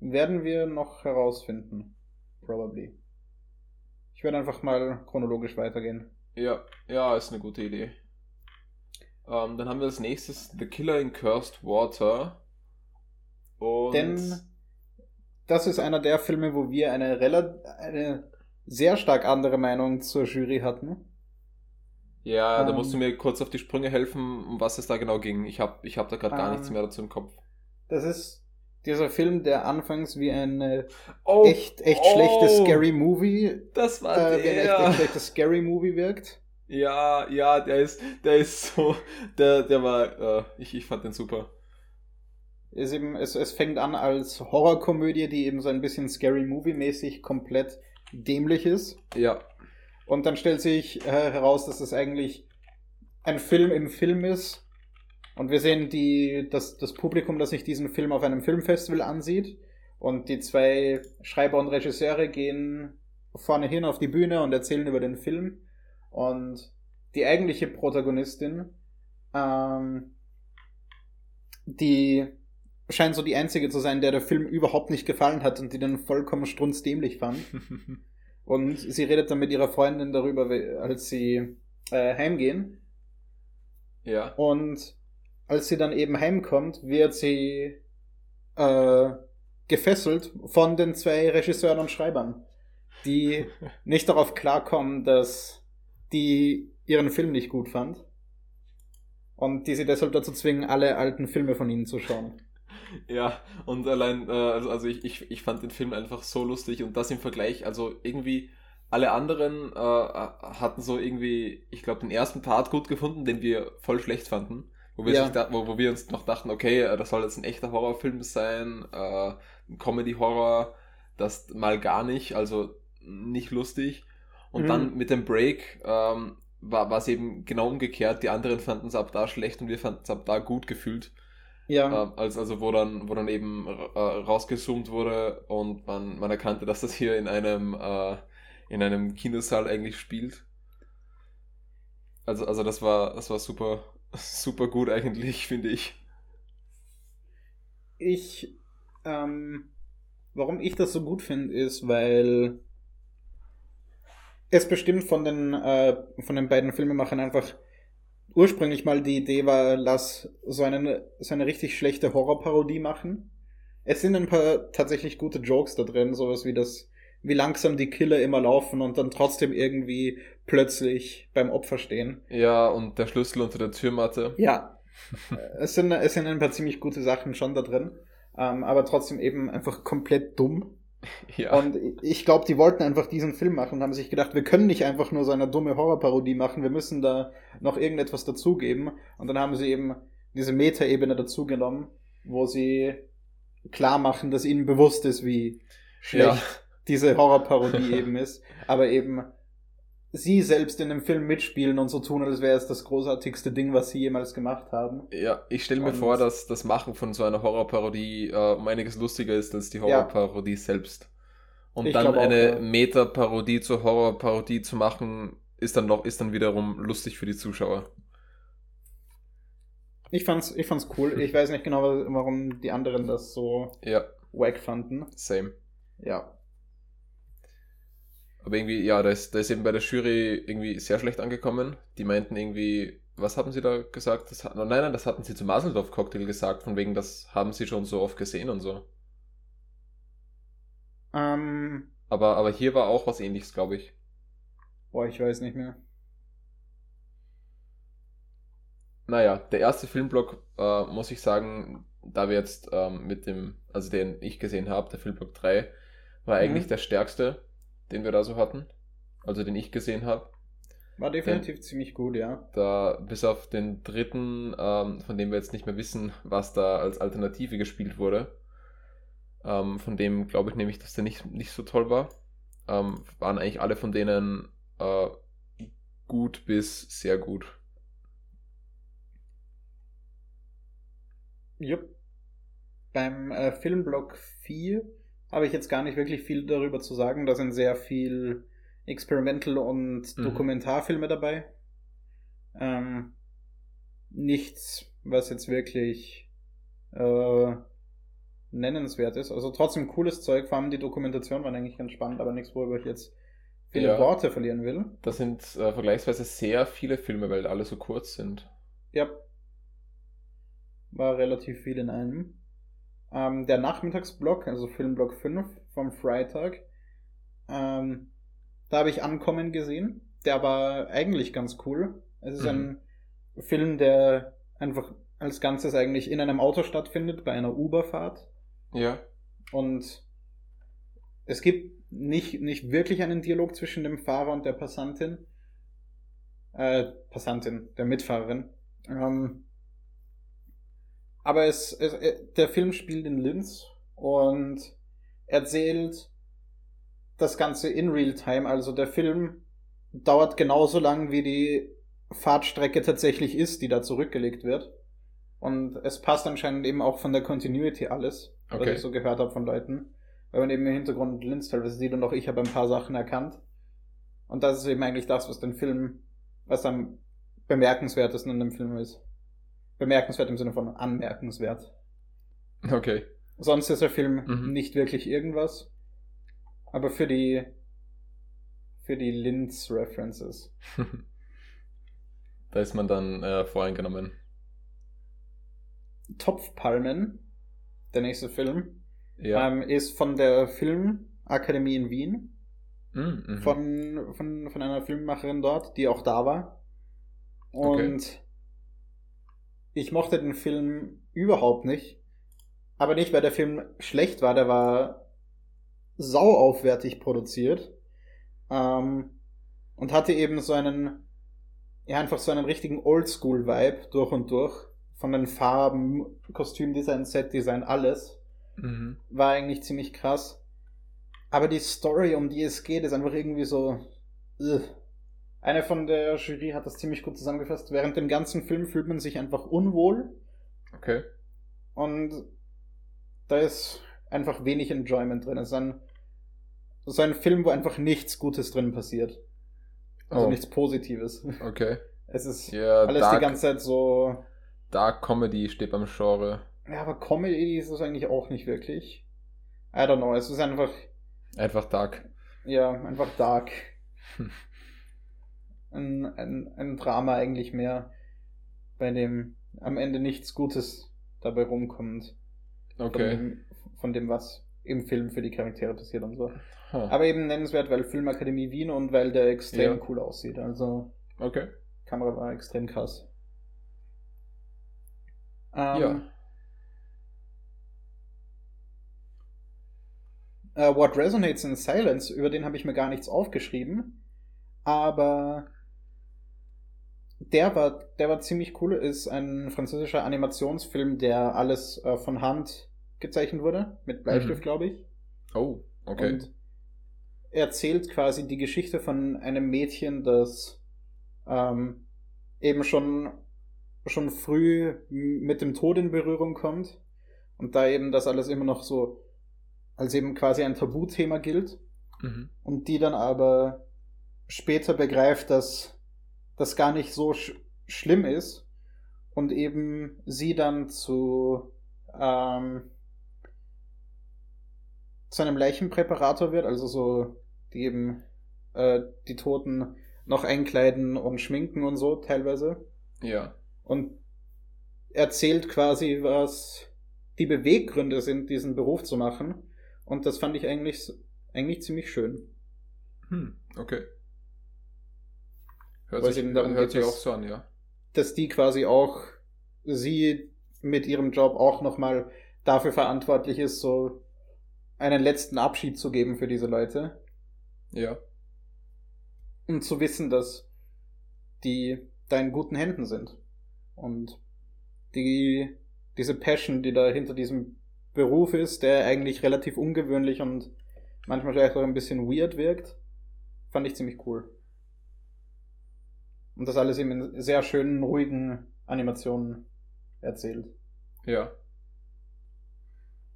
Werden wir noch herausfinden. Probably. Ich werde einfach mal chronologisch weitergehen. Ja, ja, ist eine gute Idee. Ähm, dann haben wir als nächstes The Killer in Cursed Water. Und Denn das ist einer der Filme, wo wir eine, eine sehr stark andere Meinung zur Jury hatten. Ja, da musst du ähm. mir kurz auf die Sprünge helfen, um was es da genau ging. Ich habe ich hab da gerade gar nichts ähm. mehr dazu im Kopf. Das ist dieser Film, der anfangs wie ein äh, oh, echt, echt oh, schlechtes Scary Movie. Das war äh, der. Wie ein echt, echt schlechtes Scary Movie wirkt. Ja, ja, der ist, der ist so, der, der war, äh, ich, ich fand den super. Ist eben, es, es fängt an als Horrorkomödie, die eben so ein bisschen Scary Movie-mäßig komplett dämlich ist. Ja. Und dann stellt sich äh, heraus, dass es eigentlich ein Film im Film ist. Und wir sehen die, das, das Publikum, das sich diesen Film auf einem Filmfestival ansieht. Und die zwei Schreiber und Regisseure gehen vorne hin auf die Bühne und erzählen über den Film. Und die eigentliche Protagonistin, ähm, die scheint so die einzige zu sein, der der Film überhaupt nicht gefallen hat und die den vollkommen strunzdämlich fand. Und sie redet dann mit ihrer Freundin darüber, als sie äh, heimgehen. Ja. Und als sie dann eben heimkommt, wird sie äh, gefesselt von den zwei Regisseuren und Schreibern, die nicht darauf klarkommen, dass die ihren Film nicht gut fand. Und die sie deshalb dazu zwingen, alle alten Filme von ihnen zu schauen. Ja, und allein, äh, also, also ich, ich, ich fand den Film einfach so lustig und das im Vergleich, also irgendwie alle anderen äh, hatten so irgendwie, ich glaube, den ersten Part gut gefunden, den wir voll schlecht fanden. Wo wir, Ja. da, wo, wo wir uns noch dachten, okay, äh, das soll jetzt ein echter Horrorfilm sein, äh, ein Comedy-Horror, das mal gar nicht, also nicht lustig. Und Mhm. dann mit dem Break ähm, war es eben genau umgekehrt. Die anderen fanden es ab da schlecht und wir fanden es ab da gut gefühlt. Ja, Äh, als, also wo dann, wo dann eben äh, rausgezoomt wurde und man, man erkannte, dass das hier in einem, äh, in einem Kinosaal eigentlich spielt. Also, also das war, das war super, super gut eigentlich, finde ich. ich, ähm, warum ich das so gut finde, ist, weil es bestimmt von den, äh, von den beiden Filmemachern einfach ursprünglich mal die Idee war, lass so, einen, so eine richtig schlechte Horrorparodie machen. Es sind ein paar tatsächlich gute Jokes da drin, sowas wie das, wie langsam die Killer immer laufen und dann trotzdem irgendwie plötzlich beim Opfer stehen. Ja, und der Schlüssel unter der Türmatte. Ja, es sind, es sind ein paar ziemlich gute Sachen schon da drin, ähm, aber trotzdem eben einfach komplett dumm. Ja, Und ich glaube, die wollten einfach diesen Film machen und haben sich gedacht, wir können nicht einfach nur so eine dumme Horrorparodie machen, wir müssen da noch irgendetwas dazugeben. Und dann haben sie eben diese Metaebene dazugenommen, wo sie klar machen, dass ihnen bewusst ist, wie schlecht ja, diese Horrorparodie eben ist, aber eben sie selbst in dem Film mitspielen und so tun, als wäre es das großartigste Ding, was sie jemals gemacht haben. ja, ich stelle mir Und- vor, dass das Machen von so einer Horrorparodie äh, um einiges lustiger ist als die Ja. Horrorparodie selbst. Und Ich dann auch, eine ja. Meta-Parodie zur Horrorparodie zu machen, ist dann noch, ist dann wiederum lustig für die Zuschauer. Ich fand's, ich fand's cool. Ich weiß nicht genau, warum die anderen das so Ja, wack fanden. same. Ja. Aber irgendwie, ja, da ist, da ist eben bei der Jury irgendwie sehr schlecht angekommen. Die meinten irgendwie, was haben sie da gesagt? Das, nein, nein, das hatten sie zum Maseldorf-Cocktail gesagt, von wegen, das haben sie schon so oft gesehen und so. Ähm, Aber, aber hier war auch was ähnliches, glaube ich. boah, ich weiß nicht mehr. Naja, der erste Filmblock, äh, muss ich sagen, da wir jetzt ähm, mit dem, also den ich gesehen habe, der Filmblock 3, war eigentlich Mhm. der stärkste, den wir da so hatten. Also den ich gesehen habe. War definitiv ziemlich gut, ja. Da bis auf den dritten, ähm, von dem wir jetzt nicht mehr wissen, was da als Alternative gespielt wurde. Ähm, von dem glaube ich nämlich, dass der nicht, nicht so toll war. Ähm, waren eigentlich alle von denen äh, gut bis sehr gut. Jupp. Beim äh, Filmblock 4 habe ich jetzt gar nicht wirklich viel darüber zu sagen. Da sind sehr viel Experimental- und Mhm. Dokumentarfilme dabei. Ähm, nichts, was jetzt wirklich äh, nennenswert ist. Also trotzdem cooles Zeug. Vor allem die Dokumentation war eigentlich ganz spannend, aber nichts, worüber ich jetzt viele Ja. Worte verlieren will. Das sind äh, vergleichsweise sehr viele Filme, weil alle so kurz sind. Ja. War relativ viel in einem. Ähm, der Nachmittagsblock, also Filmblock 5 vom Freitag, ähm, da habe ich Ankommen gesehen. Der war eigentlich ganz cool. Es ist Mhm. ein Film, der einfach als Ganzes eigentlich in einem Auto stattfindet, bei einer Uberfahrt. Ja. Und es gibt nicht, nicht wirklich einen Dialog zwischen dem Fahrer und der Passantin. Äh, Passantin, der Mitfahrerin. Ähm, aber es, es, äh, der Film spielt in Linz und erzählt das Ganze in Real Time. Also der Film dauert genauso lang, wie die Fahrtstrecke tatsächlich ist, die da zurückgelegt wird. Und es passt anscheinend eben auch von der Continuity alles, was Okay. ich so gehört habe von Leuten. Weil man eben im Hintergrund Linz teilweise sieht und auch ich habe ein paar Sachen erkannt. Und das ist eben eigentlich das, was den Film, was am bemerkenswertesten in dem Film ist. Bemerkenswert im Sinne von anmerkenswert. Okay. Sonst ist der Film Mhm. nicht wirklich irgendwas. Aber für die für die Linz-References. da ist man dann äh, voreingenommen. Topfpalmen, der nächste Film, Ja. ähm, ist von der Filmakademie in Wien. Mhm, mhm. Von, von, von einer Filmemacherin dort, die auch da war. Okay. Ich mochte den Film überhaupt nicht. aber nicht, weil der Film schlecht war, der war sau aufwertig produziert. Ähm, und hatte eben so einen, ja, einfach so einen richtigen Oldschool-Vibe durch und durch. Von den Farben, Kostümdesign, Setdesign, alles. Mhm. War eigentlich ziemlich krass. Aber die Story, um die es geht, ist einfach irgendwie so. Ugh. Eine von der Jury hat das ziemlich gut zusammengefasst. Während dem ganzen Film fühlt man sich einfach unwohl. Okay. Und da ist einfach wenig Enjoyment drin. Es ist ein, so ein Film, wo einfach nichts Gutes drin passiert. Also Oh. nichts Positives. Okay. Es ist Ja, alles Dark, die ganze Zeit so. Dark Comedy steht beim Genre. Ja, aber Comedy ist es eigentlich auch nicht wirklich. I don't know. Es ist einfach, Einfach Dark. ja, einfach dark. Ein, ein, ein Drama eigentlich mehr, bei dem am Ende nichts Gutes dabei rumkommt. Von, Okay. dem, von dem, was im Film für die Charaktere passiert und so. Huh. Aber eben nennenswert, weil Filmakademie Wien und weil der extrem Ja. cool aussieht. Also Okay. Kamera war extrem krass. Ähm, Ja. äh, What Resonates in Silence, über den habe ich mir gar nichts aufgeschrieben. Aber der war, der war ziemlich cool. Ist ein französischer Animationsfilm, der alles äh, von Hand gezeichnet wurde. Mit Bleistift, Mhm. glaube ich. Oh, okay. Und erzählt quasi die Geschichte von einem Mädchen, das ähm, eben schon, schon früh mit dem Tod in Berührung kommt. Und da eben das alles immer noch so als eben quasi ein Tabuthema gilt. mhm. Und die dann aber später begreift, dass das gar nicht so sch schlimm ist. Und eben sie dann zu, ähm, zu einem Leichenpräparator wird, also so, die eben äh, die Toten noch einkleiden und schminken und so teilweise. Ja. Und erzählt quasi, was die Beweggründe sind, diesen Beruf zu machen. Und das fand ich eigentlich, eigentlich ziemlich schön. Hm, okay. Hört Weil es sich, eben darum hört geht, sich auch dass- so an, ja. dass die quasi auch, sie mit ihrem Job auch nochmal dafür verantwortlich ist, so einen letzten Abschied zu geben für diese Leute. Ja. Und zu wissen, dass die da in guten Händen sind. Und die, diese Passion, die da hinter diesem Beruf ist, der eigentlich relativ ungewöhnlich und manchmal vielleicht auch ein bisschen weird wirkt, fand ich ziemlich cool. Und das alles eben in sehr schönen, ruhigen Animationen erzählt. Ja.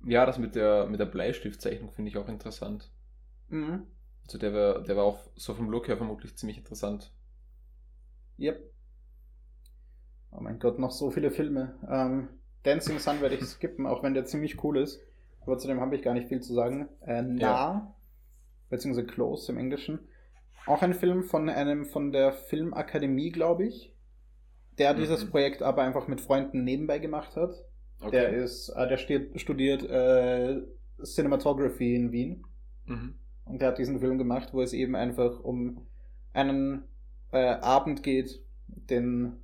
Ja, das mit der, mit der Bleistiftzeichnung finde ich auch interessant. Mhm. Also der war, der war auch so vom Look her vermutlich ziemlich interessant. Yep. Oh mein Gott, noch so viele Filme. Ähm, Dancing Sun werde ich skippen, auch wenn der ziemlich cool ist. Aber zu dem habe ich gar nicht viel zu sagen. Äh, nah, beziehungsweise Close im Englischen. Auch ein Film von einem von der Filmakademie, glaube ich. Der dieses Mhm. Projekt aber einfach mit Freunden nebenbei gemacht hat. Okay. Der ist, äh, der stiert, studiert äh, Cinematography in Wien. Mhm. Und der hat diesen Film gemacht, wo es eben einfach um einen äh, Abend geht, den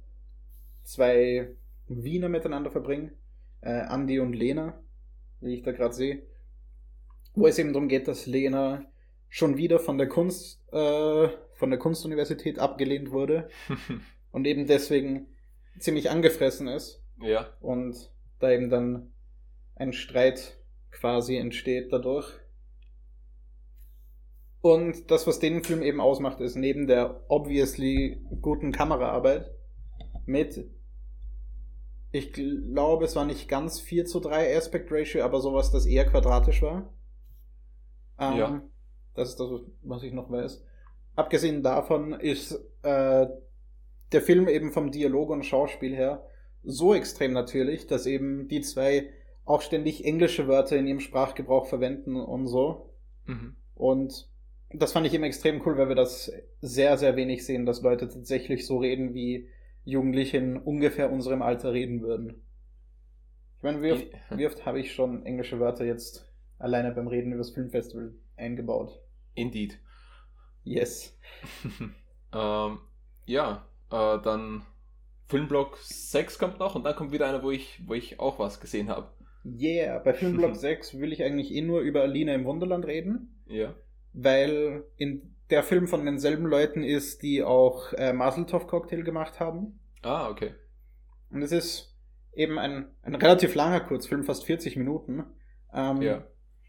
zwei Wiener miteinander verbringen. Äh, Andi und Lena, wie ich da gerade sehe. Wo es eben darum geht, dass Lena schon wieder von der Kunst, äh, von der Kunstuniversität abgelehnt wurde und eben deswegen ziemlich angefressen ist ja. und da eben dann ein Streit quasi entsteht dadurch. Und das, was den Film eben ausmacht, ist neben der obviously guten Kameraarbeit mit, ich glaube, es war nicht ganz 4 zu 3 Aspect Ratio, aber sowas, das eher quadratisch war. Ähm, Ja. Das ist das, was ich noch weiß. Abgesehen davon ist äh, der Film eben vom Dialog und Schauspiel her so extrem natürlich, dass eben die zwei auch ständig englische Wörter in ihrem Sprachgebrauch verwenden und so. Mhm. Und das fand ich eben extrem cool, weil wir das sehr, sehr wenig sehen, dass Leute tatsächlich so reden, wie Jugendliche in ungefähr unserem Alter reden würden. Ich meine, wie oft, wie oft habe ich schon englische Wörter jetzt alleine beim Reden über das Filmfestival eingebaut? Indeed. Yes. ähm, ja, äh, dann Filmblock 6 kommt noch und dann kommt wieder einer, wo ich, wo ich auch was gesehen habe. Yeah, bei Filmblock 6 will ich eigentlich eh nur über Alina im Wunderland reden, Ja. weil in der Film von denselben Leuten ist, die auch äh, Maseltov Cocktail gemacht haben. Ah, okay. Und es ist eben ein, ein relativ langer Kurzfilm, fast 40 Minuten, ähm, Ja.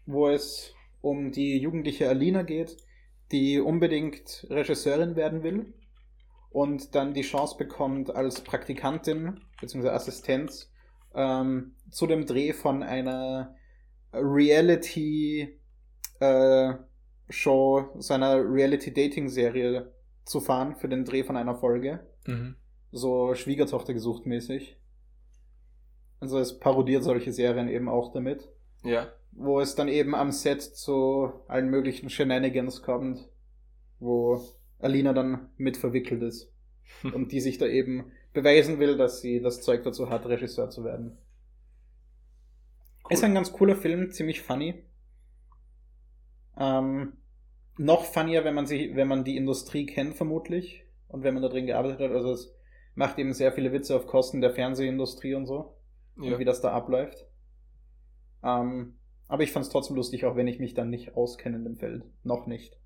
wo es um die jugendliche Alina geht, die unbedingt Regisseurin werden will und dann die Chance bekommt, als Praktikantin bzw. Assistenz ähm, zu dem Dreh von einer Reality äh, Show, so einer Reality Dating Serie zu fahren für den Dreh von einer Folge Mhm. so Schwiegertochter gesucht mäßig. Also es parodiert solche Serien eben auch damit, Ja. Wo es dann eben am Set zu allen möglichen Shenanigans kommt, wo Alina dann mit verwickelt ist und die sich da eben beweisen will, dass sie das Zeug dazu hat, Regisseur zu werden. Ist ein ganz cooler Film, ziemlich funny. Ähm, noch funnier, wenn man sich, wenn man die Industrie kennt, vermutlich. Und wenn man da drin gearbeitet hat. Also es macht eben sehr viele Witze auf Kosten der Fernsehindustrie und so. Ja. Und wie das da abläuft. Ähm, aber ich fand es trotzdem lustig, auch wenn ich mich dann nicht auskenne in dem Feld. Noch nicht.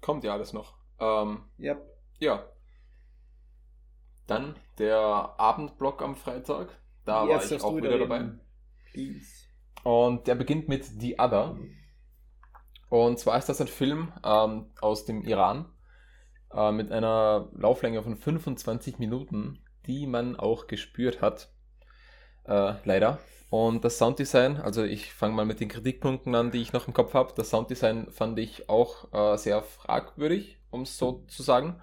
Kommt ja alles noch. Ähm, Ja. ja. Dann der Abendblock am Freitag. Da war ich auch wieder dabei. Please. Und der beginnt mit The Other. Und zwar ist das ein Film ähm, aus dem Iran äh, mit einer Lauflänge von 25 Minuten, die man auch gespürt hat. Äh, leider. Und das Sounddesign, also ich fange mal mit den Kritikpunkten an, die ich noch im Kopf habe. Das Sounddesign fand ich auch äh, sehr fragwürdig, um es so zu sagen.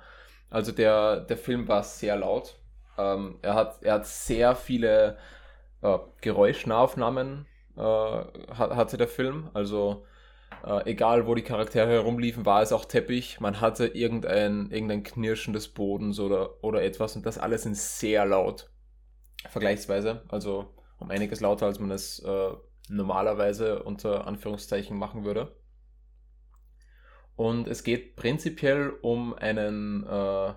Also der, der Film war sehr laut. Ähm, er, hat, er hat sehr viele äh, Geräuschnahaufnahmen äh, hat, hatte der Film. Also äh, egal wo die Charaktere herumliefen, war es auch Teppich. Man hatte irgendein, irgendein Knirschen des Bodens oder, oder etwas und das alles sind sehr laut. Vergleichsweise. Also um einiges lauter, als man es äh, normalerweise unter Anführungszeichen machen würde. Und es geht prinzipiell um einen äh,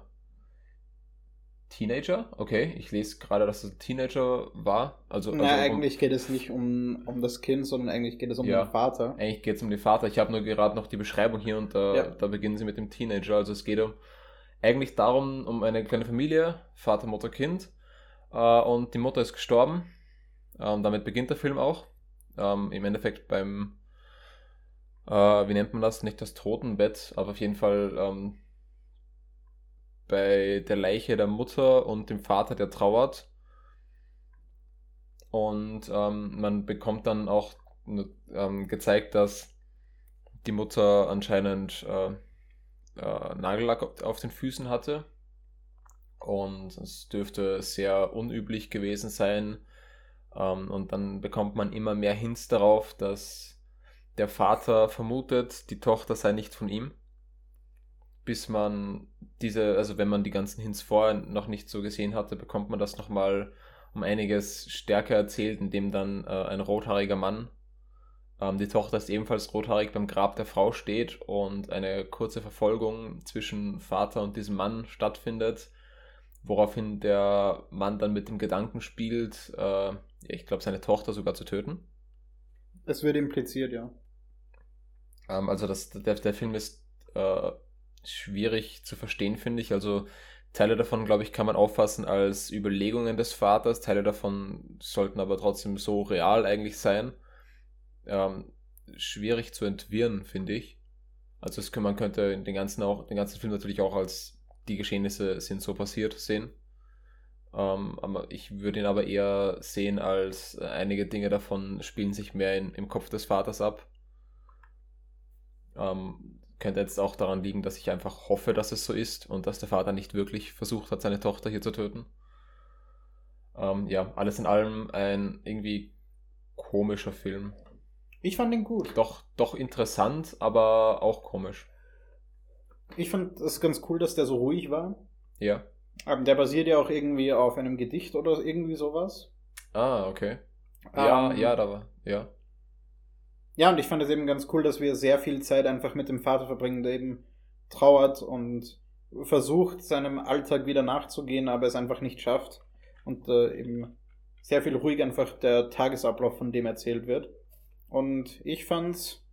Teenager. Okay, ich lese gerade, dass es ein Teenager war. Also, Na, also um- eigentlich geht es nicht um, um das Kind, sondern eigentlich geht es um Ja. den Vater. Eigentlich geht es um den Vater. Ich habe nur gerade noch die Beschreibung hier und äh, Ja. da beginnen sie mit dem Teenager. Also es geht um eigentlich darum, um eine kleine Familie, Vater, Mutter, Kind. Äh, und die Mutter ist gestorben. Ähm, damit beginnt der Film auch. Ähm, Im Endeffekt beim, äh, wie nennt man das? Nicht das Totenbett, aber auf jeden Fall ähm, bei der Leiche der Mutter und dem Vater, der trauert. Und ähm, man bekommt dann auch ähm, gezeigt, dass die Mutter anscheinend äh, äh, Nagellack auf, auf den Füßen hatte. Und es dürfte sehr unüblich gewesen sein. Ähm, und dann bekommt man immer mehr Hints darauf, dass der Vater vermutet, die Tochter sei nicht von ihm. Bis man diese, also wenn man die ganzen Hints vorher noch nicht so gesehen hatte, bekommt man das nochmal um einiges stärker erzählt, indem dann äh, ein rothaariger Mann, ähm, die Tochter ist ebenfalls rothaarig, beim Grab der Frau steht und eine kurze Verfolgung zwischen Vater und diesem Mann stattfindet, woraufhin der Mann dann mit dem Gedanken spielt, äh, ich glaube, seine Tochter sogar zu töten. Es wird impliziert, ja. Ähm, also das, der, der Film ist äh, schwierig zu verstehen, finde ich. Also Teile davon, glaube ich, kann man auffassen als Überlegungen des Vaters. Teile davon sollten aber trotzdem so real eigentlich sein. Ähm, schwierig zu entwirren, finde ich. Also kann- man könnte den ganzen, auch, den ganzen Film natürlich auch als die Geschehnisse sind so passiert sehen. Ähm, aber ich würde ihn aber eher sehen als äh, einige Dinge davon spielen sich mehr in, im Kopf des Vaters ab. Ähm, könnte jetzt auch daran liegen, dass ich einfach hoffe, dass es so ist und dass der Vater nicht wirklich versucht hat, seine Tochter hier zu töten. Ähm, ja, alles in allem ein irgendwie komischer Film. Ich fand ihn gut. Doch, doch interessant, aber auch komisch. Ich fand es ganz cool, dass der so ruhig war. Ja. Ähm, der basiert ja auch irgendwie auf einem Gedicht oder irgendwie sowas. Ah, okay. Ja, Ähm, ja, da war, ja. Ja, und ich fand es eben ganz cool, dass wir sehr viel Zeit einfach mit dem Vater verbringen, der eben trauert und versucht, seinem Alltag wieder nachzugehen, aber es einfach nicht schafft. Und äh, eben sehr viel ruhig einfach der Tagesablauf von dem erzählt wird. Und ich fand's,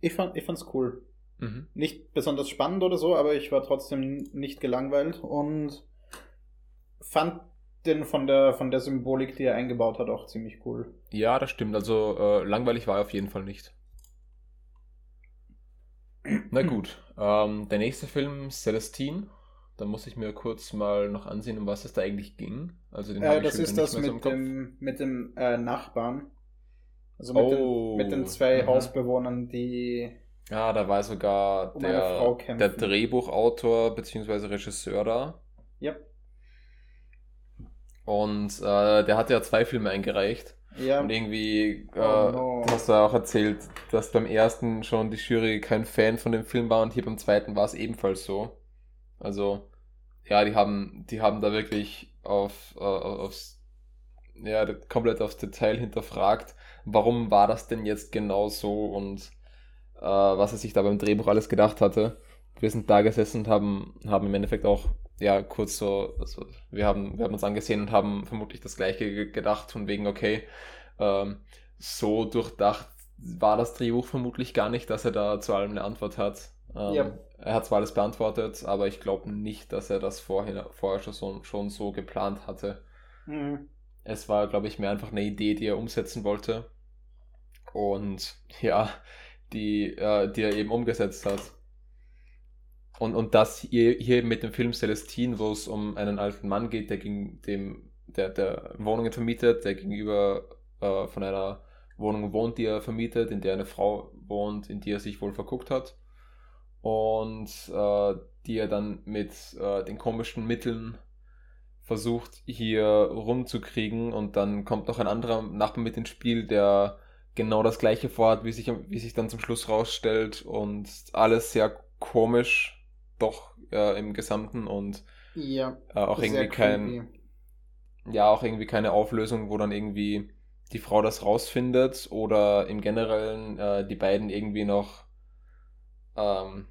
ich fand, ich fand's cool. Mhm. Nicht besonders spannend oder so, aber ich war trotzdem nicht gelangweilt und fand den von der, von der Symbolik, die er eingebaut hat, auch ziemlich cool. Ja, das stimmt. Also äh, langweilig war er auf jeden Fall nicht. Na gut, ähm, der nächste Film, Celestine. Da muss ich mir kurz mal noch ansehen, um was es da eigentlich ging. Also den Äh, ich das ist das so mit Kopf. dem, mit dem äh, Nachbarn. Also mit, Oh, den, mit den zwei mhm. Hausbewohnern, die. Ja, da war sogar Um der, der Drehbuchautor bzw. Regisseur da. Ja. Und äh, der hat ja zwei Filme eingereicht. Ja. Und irgendwie äh, Oh no. hast du auch erzählt, dass beim ersten schon die Jury kein Fan von dem Film war und hier beim zweiten war es ebenfalls so. Also, ja, die haben, die haben da wirklich auf, äh, aufs, ja, komplett aufs Detail hinterfragt, warum war das denn jetzt genau so und äh, was er sich da beim Drehbuch alles gedacht hatte. Wir sind da gesessen und haben, haben im Endeffekt auch, ja, kurz so, also wir haben, wir haben uns angesehen und haben vermutlich das gleiche ge- gedacht, von wegen, okay, ähm, so durchdacht war das Drehbuch vermutlich gar nicht, dass er da zu allem eine Antwort hat. Ähm, Ja. Er hat zwar alles beantwortet, aber ich glaube nicht, dass er das vorher, vorher schon, so, schon so geplant hatte. Mhm. Es war, glaube ich, mehr einfach eine Idee, die er umsetzen wollte. Und ja, die, äh, die er eben umgesetzt hat. Und, und das hier, hier mit dem Film Celestine, wo es um einen alten Mann geht, der gegen dem, der, der Wohnungen vermietet, der gegenüber äh, von einer Wohnung wohnt, die er vermietet, in der eine Frau wohnt, in die er sich wohl verguckt hat. Und äh, die er dann mit äh, den komischen Mitteln versucht hier rumzukriegen und dann kommt noch ein anderer Nachbar mit ins Spiel, der genau das gleiche vorhat, wie sich, wie sich dann zum Schluss rausstellt und alles sehr komisch doch äh, im Gesamten und Ja. äh, auch irgendwie kein, creepy. ja, auch irgendwie keine Auflösung, wo dann irgendwie die Frau das rausfindet oder im Generellen äh, die beiden irgendwie noch ähm,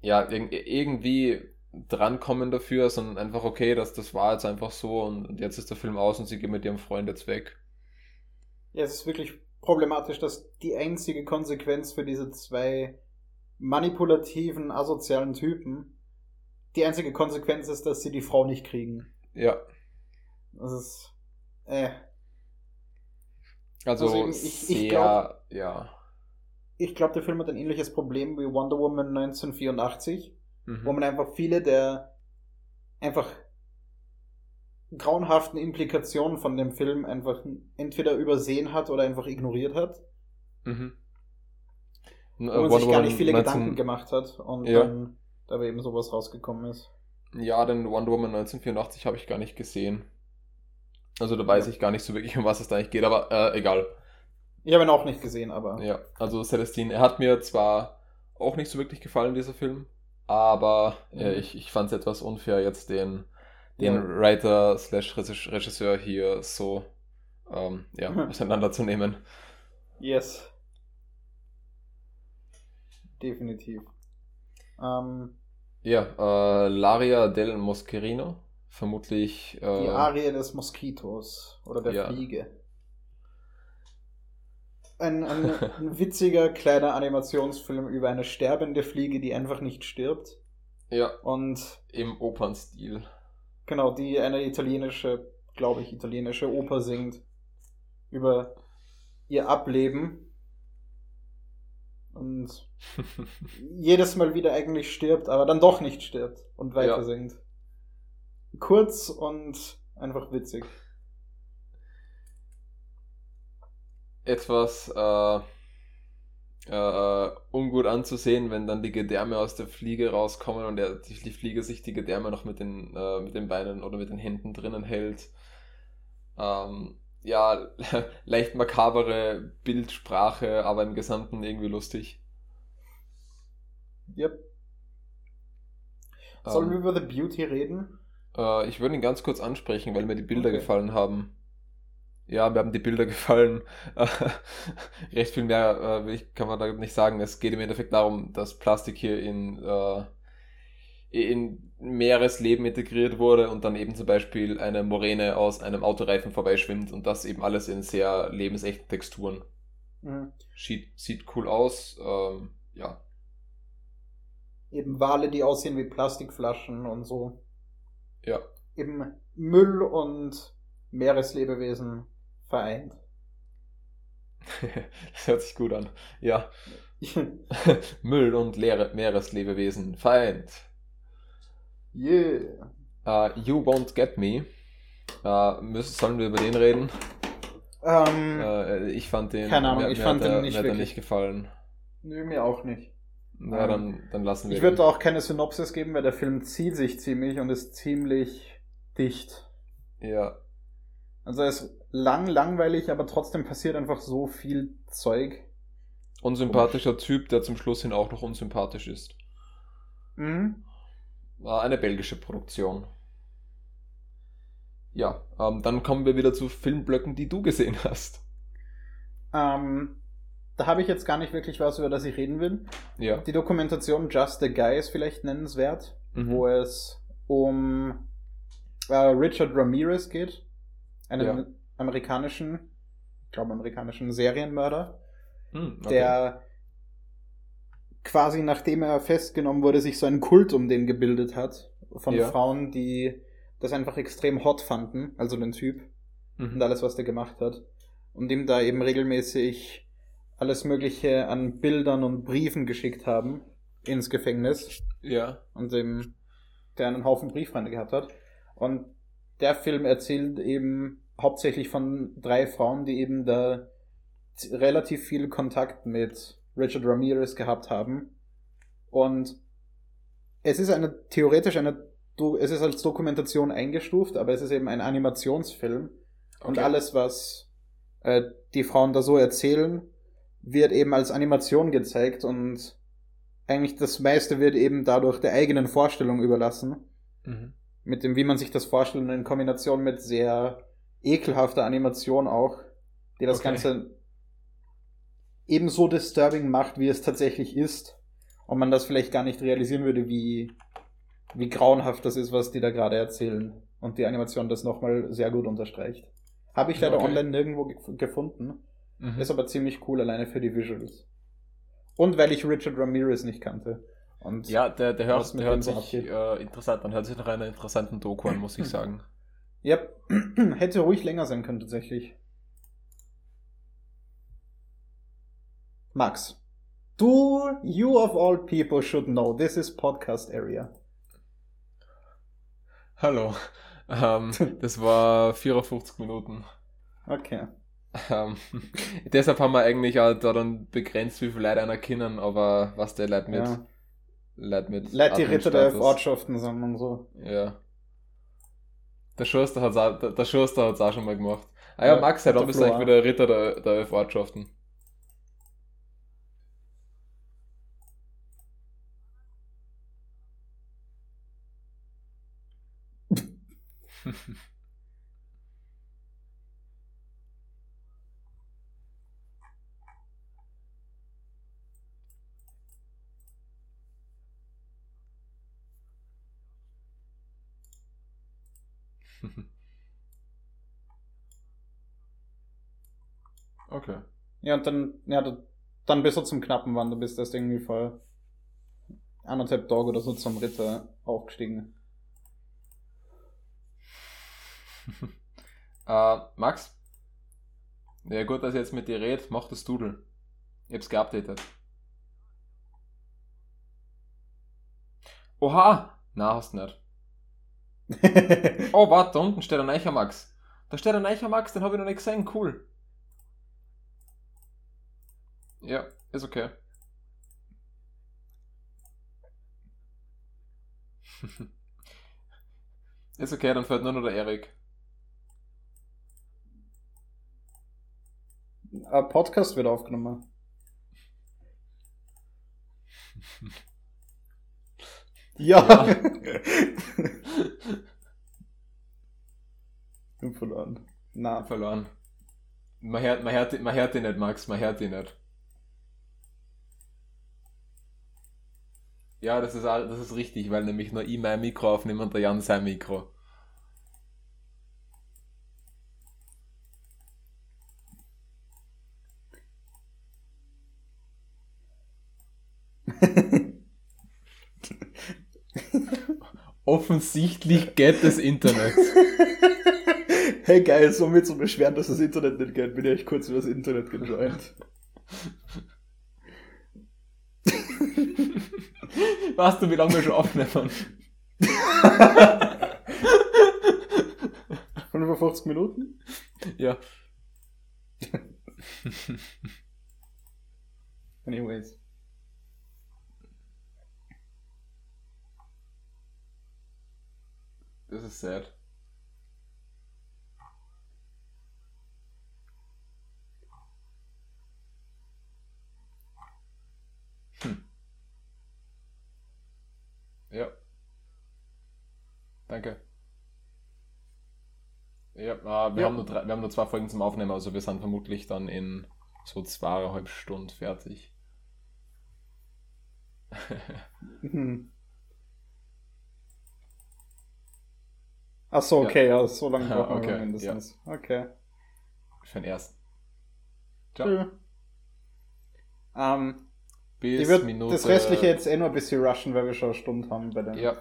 ja, irg irgendwie drankommen dafür, sondern einfach, okay, das, das war jetzt einfach so und, und jetzt ist der Film aus und sie gehen mit ihrem Freund jetzt weg. Ja, es ist wirklich problematisch, dass die einzige Konsequenz für diese zwei manipulativen, asozialen Typen, die einzige Konsequenz ist, dass sie die Frau nicht kriegen. Ja, Das ist. Äh. also, Also ich- ich sehr, glaub- ja. Ich glaube, der Film hat ein ähnliches Problem wie Wonder Woman 1984, Mhm. wo man einfach viele der einfach grauenhaften Implikationen von dem Film einfach entweder übersehen hat oder einfach ignoriert hat. Mhm. Wo man sich gar nicht viele Gedanken gemacht hat und Ja. dann dabei eben sowas rausgekommen ist. Ja, den Wonder Woman 1984 habe ich gar nicht gesehen. Also da weiß ich gar nicht so wirklich, um was es da eigentlich geht, aber äh, egal. Ich habe ihn auch nicht gesehen, aber Ja, also Celestine, er hat mir zwar auch nicht so wirklich gefallen, dieser Film, aber äh, Mhm. ich, ich fand es etwas unfair, jetzt den, den Ja. Writer slash Regis- Regisseur hier so ähm, ja, auseinanderzunehmen. yes. Definitiv. Ähm, Ja, äh, Laria del Moscherino, vermutlich äh, die Arie des Moskitos oder der ja. Fliege. Ein, ein, ein witziger kleiner Animationsfilm über eine sterbende Fliege, die einfach nicht stirbt. ja, Und im Opernstil. Genau, die eine italienische, glaube ich, italienische Oper singt über ihr Ableben. Und jedes Mal wieder eigentlich stirbt, aber dann doch nicht stirbt und weiter Ja. singt. Kurz und einfach witzig. etwas äh, äh, ungut anzusehen, wenn dann die Gedärme aus der Fliege rauskommen und der, die, die Fliege sich die Gedärme noch mit den, äh, mit den Beinen oder mit den Händen drinnen hält. Ähm, ja, leicht makabere Bildsprache, aber im Gesamten irgendwie lustig. Yep. Sollen wir Ähm, über The Beauty reden? äh, ich würde ihn ganz kurz ansprechen, weil mir die Bilder Okay. gefallen haben. Ja, mir haben die Bilder gefallen. Recht viel mehr äh, ich, kann man da nicht sagen. Es geht im Endeffekt darum, dass Plastik hier in, äh, in Meeresleben integriert wurde und dann eben zum Beispiel eine Moräne aus einem Autoreifen vorbeischwimmt und das eben alles in sehr lebensechten Texturen. Mhm. Sieht, sieht cool aus, ähm, ja. Eben Wale, die aussehen wie Plastikflaschen und so. Ja. Eben Müll und Meereslebewesen vereint. das hört sich gut an. Ja. Müll und leere Meereslebewesen vereint. Yeah. Uh, you won't get me. Uh, müssen, sollen wir über den reden? Ähm, Uh, ich fand den. Keine Ahnung, mir, ich mir fand den er- nicht mir wirklich. nicht gefallen. nö, mir auch nicht. Na, Ähm, dann, dann lassen wir Ich würde auch keine Synopsis geben, weil der Film zieht sich ziemlich und ist ziemlich dicht. Ja. Also ist lang, langweilig, aber trotzdem passiert einfach so viel Zeug. Unsympathischer Typ, der zum Schluss hin auch noch unsympathisch ist. Mhm. War eine belgische Produktion. Ja, ähm, dann kommen wir wieder zu Filmblöcken, die du gesehen hast. Ähm, da habe ich jetzt gar nicht wirklich was, über das ich reden will. Ja. Die Dokumentation Just the Guy ist vielleicht nennenswert, Mhm. wo es um äh, Richard Ramirez geht, einen Ja. Amerikanischen, ich glaube amerikanischen Serienmörder, Hm, okay. der quasi nachdem er festgenommen wurde, sich so ein Kult um den gebildet hat von Ja. Frauen, die das einfach extrem hot fanden, also den Typ und Mhm. alles, was der gemacht hat. Und ihm da eben regelmäßig alles Mögliche an Bildern und Briefen geschickt haben ins Gefängnis Ja. und dem, der einen Haufen Brieffreunde gehabt hat. Und der Film erzählt eben hauptsächlich von drei Frauen, die eben da relativ viel Kontakt mit Richard Ramirez gehabt haben. Und es ist eine theoretisch eine, es ist als Dokumentation eingestuft, aber es ist eben ein Animationsfilm. Und Okay. alles, was äh, die Frauen da so erzählen, wird eben als Animation gezeigt und eigentlich das meiste wird eben dadurch der eigenen Vorstellung überlassen. Mhm. Mit dem, wie man sich das vorstellt, und in Kombination mit sehr ekelhafter Animation auch, die das Okay. Ganze ebenso disturbing macht, wie es tatsächlich ist. Und man das vielleicht gar nicht realisieren würde, wie, wie grauenhaft das ist, was die da gerade erzählen. Und die Animation das nochmal sehr gut unterstreicht. Habe ich leider Okay. online nirgendwo ge gefunden. Mhm. Ist aber ziemlich cool, alleine für die Visuals. Und weil ich Richard Ramirez nicht kannte. Und Ja, der, der hört, der hört sich äh, interessant an. Hört sich nach einer interessanten Doku an, muss ich sagen. Ja, hätte ruhig länger sein können tatsächlich. Max, du, you of all people should know, this is podcast area. Hallo. Ähm, das war 54 Minuten. Okay. Ähm, deshalb haben wir eigentlich auch da dann begrenzt, wie viele Leute einer kennen, aber was der Leute mit. Ja. Leute mit. Leute, die Ritter der. Ortschaften sind und so. Ja. Der Schuster hat's auch, der, der Schuster hat's auch schon mal gemacht. Ah ja, Ja, Max, bist du Flo eigentlich wieder Ritter der, der elf Ortschaften. okay. Ja, und dann, ja, du- dann bist du zum knappen Wand, du bist erst irgendwie vor anderthalb Tage oder so zum Ritter aufgestiegen. Äh, Max? Ja, gut, dass ich jetzt mit dir red, mach das Doodle. Ich hab's geupdatet. Oha! Na, hast nicht. Oh, warte, da unten steht ein Eicher Max. Da steht ein Eicher Max, den habe ich noch nicht gesehen. Cool. Ja, ist okay. ist okay, dann fällt nur noch der Erik. Ein Podcast wird aufgenommen. Ja. Bin verloren. Na, Verloren. Man hört, man, hört, man hört ihn nicht, Max, man hört ihn nicht. Ja, das ist, das ist richtig, weil nämlich nur ich mein Mikro aufnehme und der Jan sein Mikro. Offensichtlich geht das Internet. hey geil, so mit zu beschweren, dass das Internet nicht geht, bin ich kurz über das Internet gejoint. weißt du, wie lange wir schon aufnehmen? 55 Minuten? Ja. Anyways. Das ist sad. Hm. Ja. Danke. Ja, äh, wir, ja. Haben nur drei, wir haben nur zwei Folgen zum Aufnehmen, also wir sind vermutlich dann in so zweieinhalb Stunden fertig. Ach so, okay, ja, ja so lange brauchen okay, wir mindestens. Ja. Okay. Für den ersten. Ciao. Ähm, bis ich Minute, das restliche jetzt eh nur ein bisschen rushen, weil wir schon eine Stunde haben bei dem. Ja.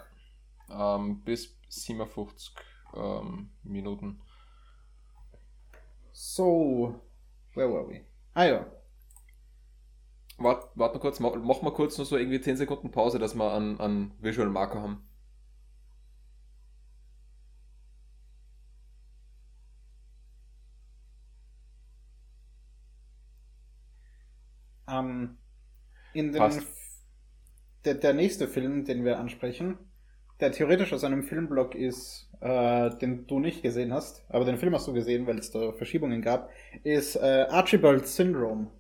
Ähm, bis 57 ähm, Minuten. So, where were we? Ah ja. Warte wart mal kurz, mach, mach mal kurz noch so irgendwie 10 Sekunden Pause, dass wir einen, einen Visual Marker haben. Ähm, in den der, der nächste Film, den wir ansprechen, der theoretisch aus einem Filmblock ist, äh, den du nicht gesehen hast, aber den Film hast du gesehen, weil es da Verschiebungen gab, ist äh, Archibald Syndrome.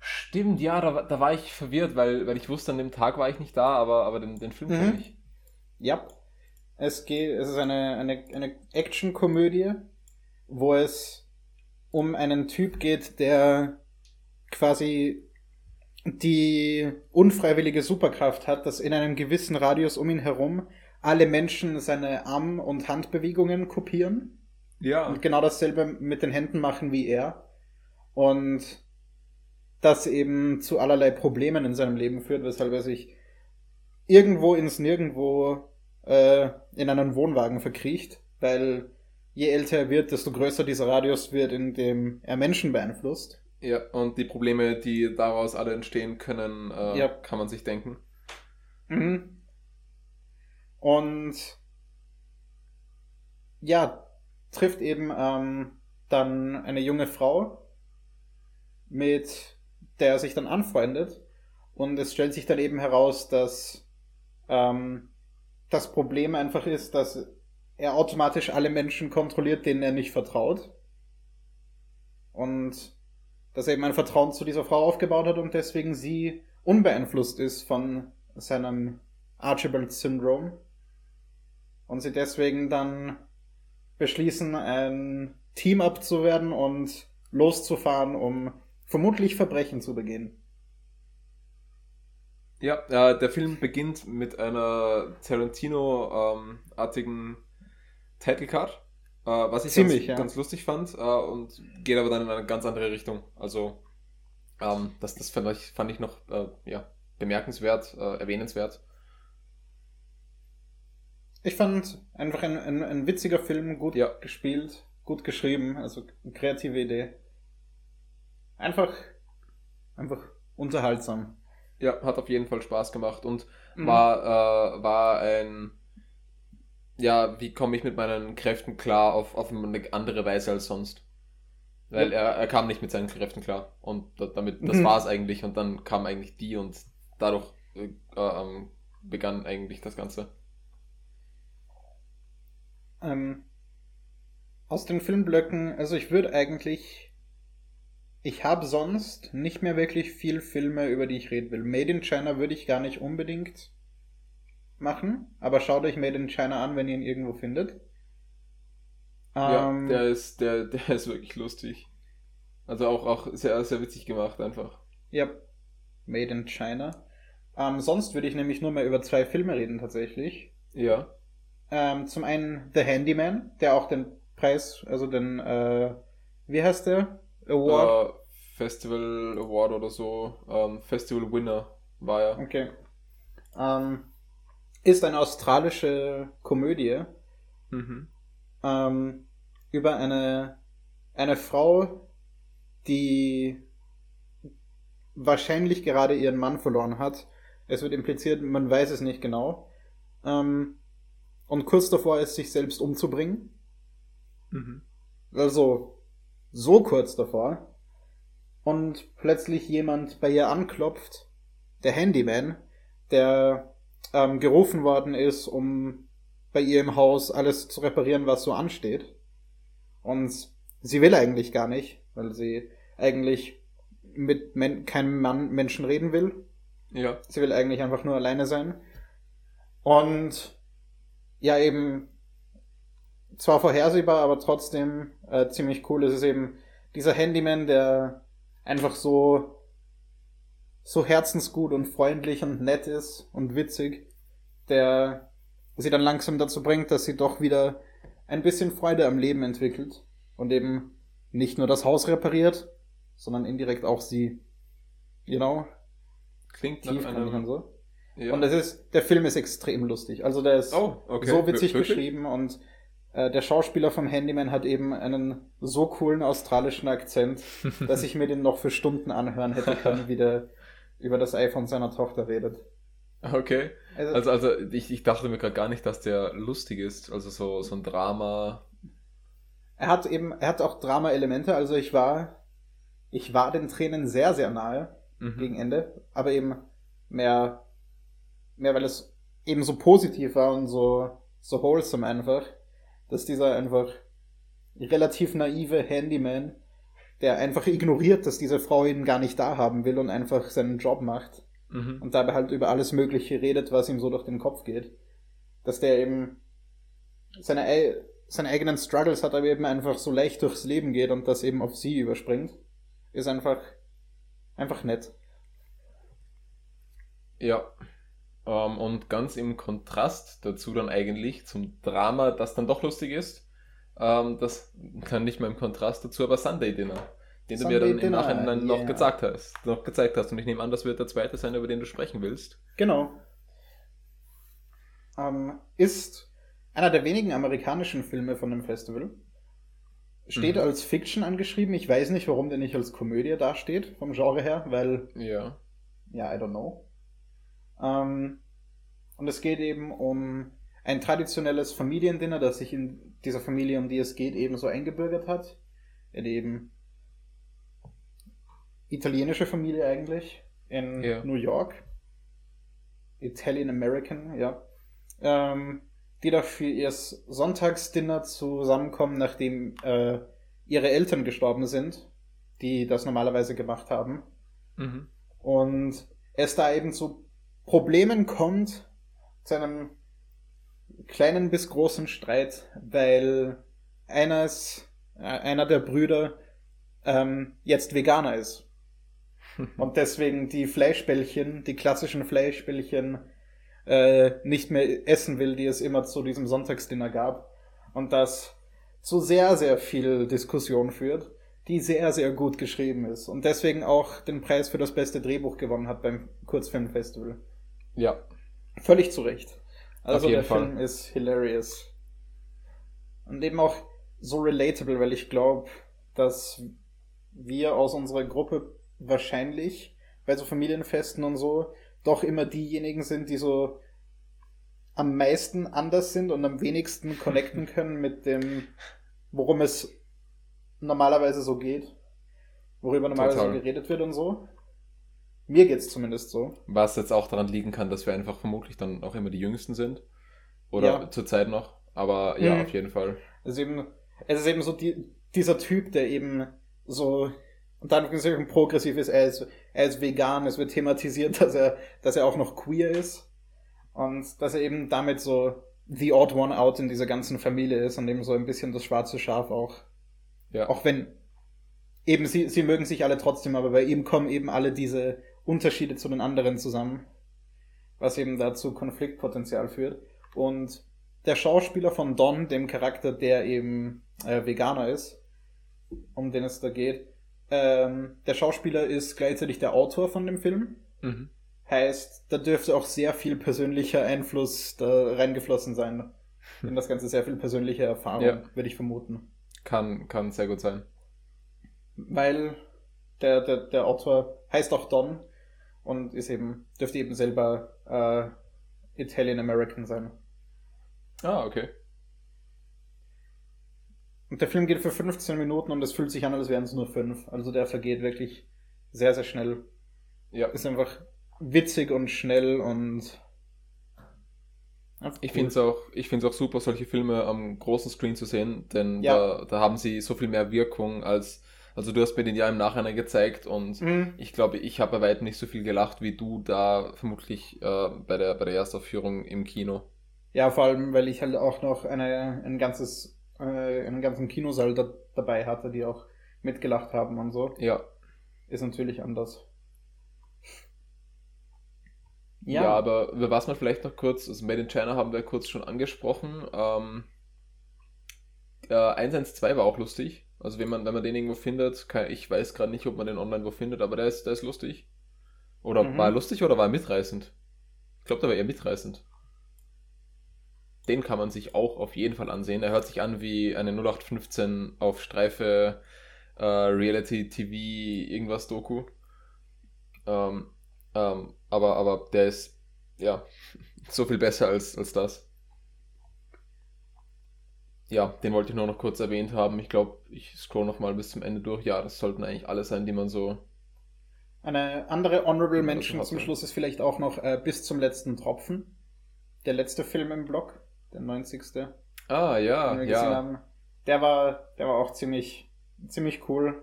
Stimmt, ja, da, da war ich verwirrt, weil, weil ich wusste, an dem Tag war ich nicht da, aber, aber den, den Film mhm. kenne ich. Ja. Es geht, es ist eine, eine, eine Action-Komödie, wo es um einen Typ geht, der quasi die unfreiwillige Superkraft hat, dass in einem gewissen Radius um ihn herum alle Menschen seine Arm- und Handbewegungen kopieren. Ja. Und genau dasselbe mit den Händen machen wie er. Und das eben zu allerlei Problemen in seinem Leben führt, weshalb er sich irgendwo ins Nirgendwo äh, in einen Wohnwagen verkriecht, weil je älter er wird, desto größer dieser Radius wird, in dem er Menschen beeinflusst. Ja, und die Probleme, die daraus alle entstehen können, äh, ja. kann man sich denken. Mhm. Und ja, trifft eben ähm, dann eine junge Frau, mit der er sich dann anfreundet. Und es stellt sich dann eben heraus, dass ähm, das Problem einfach ist, dass er automatisch alle Menschen kontrolliert, denen er nicht vertraut. Und dass er eben ein Vertrauen zu dieser Frau aufgebaut hat und deswegen sie unbeeinflusst ist von seinem Archibald-Syndrom. Und sie deswegen dann beschließen, ein Team abzuwerden und loszufahren, um vermutlich Verbrechen zu begehen. Ja, äh, der Film beginnt mit einer Tarantino-artigen ähm, Title Card. Äh, was ich Ziemlich, ganz, ja. ganz lustig fand äh, und geht aber dann in eine ganz andere Richtung. Also ähm, das, das fand, ich, fand ich noch äh, ja, bemerkenswert, äh, erwähnenswert. Ich fand einfach ein, ein, ein witziger Film, gut ja. gespielt, gut geschrieben, also eine kreative Idee. Einfach, einfach unterhaltsam. Ja, hat auf jeden Fall Spaß gemacht und mhm. war, äh, war ein ja, wie komme ich mit meinen Kräften klar auf, auf eine andere Weise als sonst. Weil ja. er, er kam nicht mit seinen Kräften klar. Und damit, das mhm. war es eigentlich. Und dann kam eigentlich die und dadurch äh, äh, begann eigentlich das Ganze. Ähm, aus den Filmblöcken, also ich würde eigentlich. Ich habe sonst nicht mehr wirklich viel Filme, über die ich reden will. Made in China würde ich gar nicht unbedingt machen, aber schaut euch Made in China an, wenn ihr ihn irgendwo findet. Ja, ähm, der ist, der, der ist wirklich lustig. Also auch, auch sehr, sehr witzig gemacht einfach. Ja, Made in China. Ähm, sonst würde ich nämlich nur mehr über zwei Filme reden tatsächlich. Ja. Ähm, zum einen The Handyman, der auch den Preis, also den, äh, wie heißt der? Award? Uh, Festival Award oder so. Um, ähm, Festival Winner war er. Okay. Ähm, ist eine australische Komödie mhm. ähm, über eine, eine Frau, die wahrscheinlich gerade ihren Mann verloren hat. Es wird impliziert, man weiß es nicht genau. Ähm, und kurz davor ist, sich selbst umzubringen. Mhm. Also, so kurz davor. Und plötzlich jemand bei ihr anklopft, der Handyman, der ähm, gerufen worden ist, um bei ihr im Haus alles zu reparieren, was so ansteht. Und sie will eigentlich gar nicht, weil sie eigentlich mit Men keinem Mann Menschen reden will. Ja. Sie will eigentlich einfach nur alleine sein. Und ja, eben zwar vorhersehbar, aber trotzdem äh, ziemlich cool ist es eben dieser Handyman, der einfach so so herzensgut und freundlich und nett ist und witzig, der sie dann langsam dazu bringt, dass sie doch wieder ein bisschen Freude am Leben entwickelt und eben nicht nur das Haus repariert, sondern indirekt auch sie. You know? Klingt nach einem... Und so. Ja. Und es ist, der Film ist extrem lustig. Also der ist oh, okay. so witzig Wirklich? geschrieben und äh, der Schauspieler vom Handyman hat eben einen so coolen australischen Akzent, dass ich mir den noch für Stunden anhören hätte können, wie der über das iPhone seiner Tochter redet. Okay. Also, also, also ich, ich dachte mir gerade gar nicht, dass der lustig ist. Also so, so ein Drama. Er hat eben, er hat auch Drama-Elemente. Also ich war, ich war den Tränen sehr, sehr nahe mhm. gegen Ende, aber eben mehr, mehr, weil es eben so positiv war und so, so wholesome einfach, dass dieser einfach relativ naive Handyman, der einfach ignoriert, dass diese Frau ihn gar nicht da haben will und einfach seinen Job macht mhm. und dabei halt über alles Mögliche redet, was ihm so durch den Kopf geht, dass der eben seine, seine eigenen Struggles hat, aber eben einfach so leicht durchs Leben geht und das eben auf sie überspringt, ist einfach, einfach nett. Ja. Ähm, und ganz im Kontrast dazu dann eigentlich zum Drama, das dann doch lustig ist, ähm, das kann nicht mal im Kontrast dazu, aber Sunday Dinner, den Sunday du mir dann Dinner, im Nachhinein yeah. noch gezeigt hast, noch gezeigt hast. Und ich nehme an, das wird der zweite sein, über den du sprechen willst. Genau. Ähm, ist einer der wenigen amerikanischen Filme von dem Festival. Steht mhm. als Fiction angeschrieben. Ich weiß nicht, warum der nicht als Komödie dasteht, vom Genre her, weil. Ja. Ja, I don't know. Ähm, und es geht eben um ein traditionelles Familiendinner, das sich in dieser Familie, um die es geht, eben so eingebürgert hat. In eben italienische Familie eigentlich in yeah. New York. Italian American, ja. Ähm, die da für ihr Sonntagsdinner zusammenkommen, nachdem äh, ihre Eltern gestorben sind, die das normalerweise gemacht haben. Mhm. Und es da eben zu Problemen kommt, zu einem kleinen bis großen Streit, weil eines, äh, einer der Brüder ähm, jetzt Veganer ist. Und deswegen die Fleischbällchen, die klassischen Fleischbällchen, äh, nicht mehr essen will, die es immer zu diesem Sonntagsdinner gab. Und das zu sehr, sehr viel Diskussion führt, die sehr, sehr gut geschrieben ist. Und deswegen auch den Preis für das beste Drehbuch gewonnen hat beim Kurzfilmfestival. Ja. Völlig zu Recht. Also der Fall. Film ist hilarious. Und eben auch so relatable, weil ich glaube, dass wir aus unserer Gruppe wahrscheinlich bei so Familienfesten und so doch immer diejenigen sind, die so am meisten anders sind und am wenigsten connecten können mit dem, worum es normalerweise so geht. Worüber normalerweise Total. so geredet wird und so. Mir geht's zumindest so. Was jetzt auch daran liegen kann, dass wir einfach vermutlich dann auch immer die Jüngsten sind. Oder ja. zurzeit noch. Aber ja, mhm. auf jeden Fall. Es ist eben, es ist eben so die, dieser Typ, der eben so und dann progressiv ist, er ist, er ist vegan, es wird thematisiert, dass er, dass er auch noch queer ist. Und dass er eben damit so the odd one out in dieser ganzen Familie ist und eben so ein bisschen das schwarze Schaf auch. Ja. Auch wenn eben sie, sie mögen sich alle trotzdem, aber bei ihm kommen eben alle diese Unterschiede zu den anderen zusammen. was eben dazu Konfliktpotenzial führt. Und der Schauspieler von Don, dem Charakter, der eben äh, Veganer ist, um den es da geht, ähm, der Schauspieler ist gleichzeitig der Autor von dem Film. Mhm. Heißt, da dürfte auch sehr viel persönlicher Einfluss da reingeflossen sein. In das Ganze sehr viel persönliche Erfahrung, ja. würde ich vermuten. Kann, kann sehr gut sein. Weil der, der, der Autor heißt auch Don und ist eben, dürfte eben selber äh, Italian American sein. Ah, okay. Und der Film geht für 15 Minuten und es fühlt sich an, als wären es nur fünf. Also der vergeht wirklich sehr, sehr schnell. Ja. Ist einfach witzig und schnell und. Ich finde es auch, auch super, solche Filme am großen Screen zu sehen, denn ja. da, da haben sie so viel mehr Wirkung als. Also du hast mir den ja im Nachhinein gezeigt und mhm. ich glaube, ich habe bei weitem nicht so viel gelacht wie du da vermutlich äh, bei, der, bei der Erstaufführung im Kino. Ja, vor allem, weil ich halt auch noch eine, ein ganzes äh, einen ganzen Kinosaal da, dabei hatte, die auch mitgelacht haben und so. Ja. Ist natürlich anders. Ja, ja aber über was man vielleicht noch kurz, also Made in China haben wir kurz schon angesprochen. Ähm, äh, 112 war auch lustig. Also wenn man, wenn man den irgendwo findet, kann, ich weiß gerade nicht, ob man den online wo findet, aber der ist, der ist lustig. Oder mhm. war er lustig oder war er mitreißend? Ich glaube, der war eher mitreißend den kann man sich auch auf jeden Fall ansehen. Er hört sich an wie eine 0815 auf Streife äh, Reality TV irgendwas Doku. Ähm, ähm, aber, aber der ist ja so viel besser als, als das. Ja, den wollte ich nur noch kurz erwähnt haben. Ich glaube, ich scroll noch mal bis zum Ende durch. Ja, das sollten eigentlich alle sein, die man so. Eine andere Honorable Mention zum Schluss ist vielleicht auch noch äh, bis zum letzten Tropfen. Der letzte Film im Blog der 90. Ah, ja, ja. Haben. Der war, der war auch ziemlich, ziemlich cool.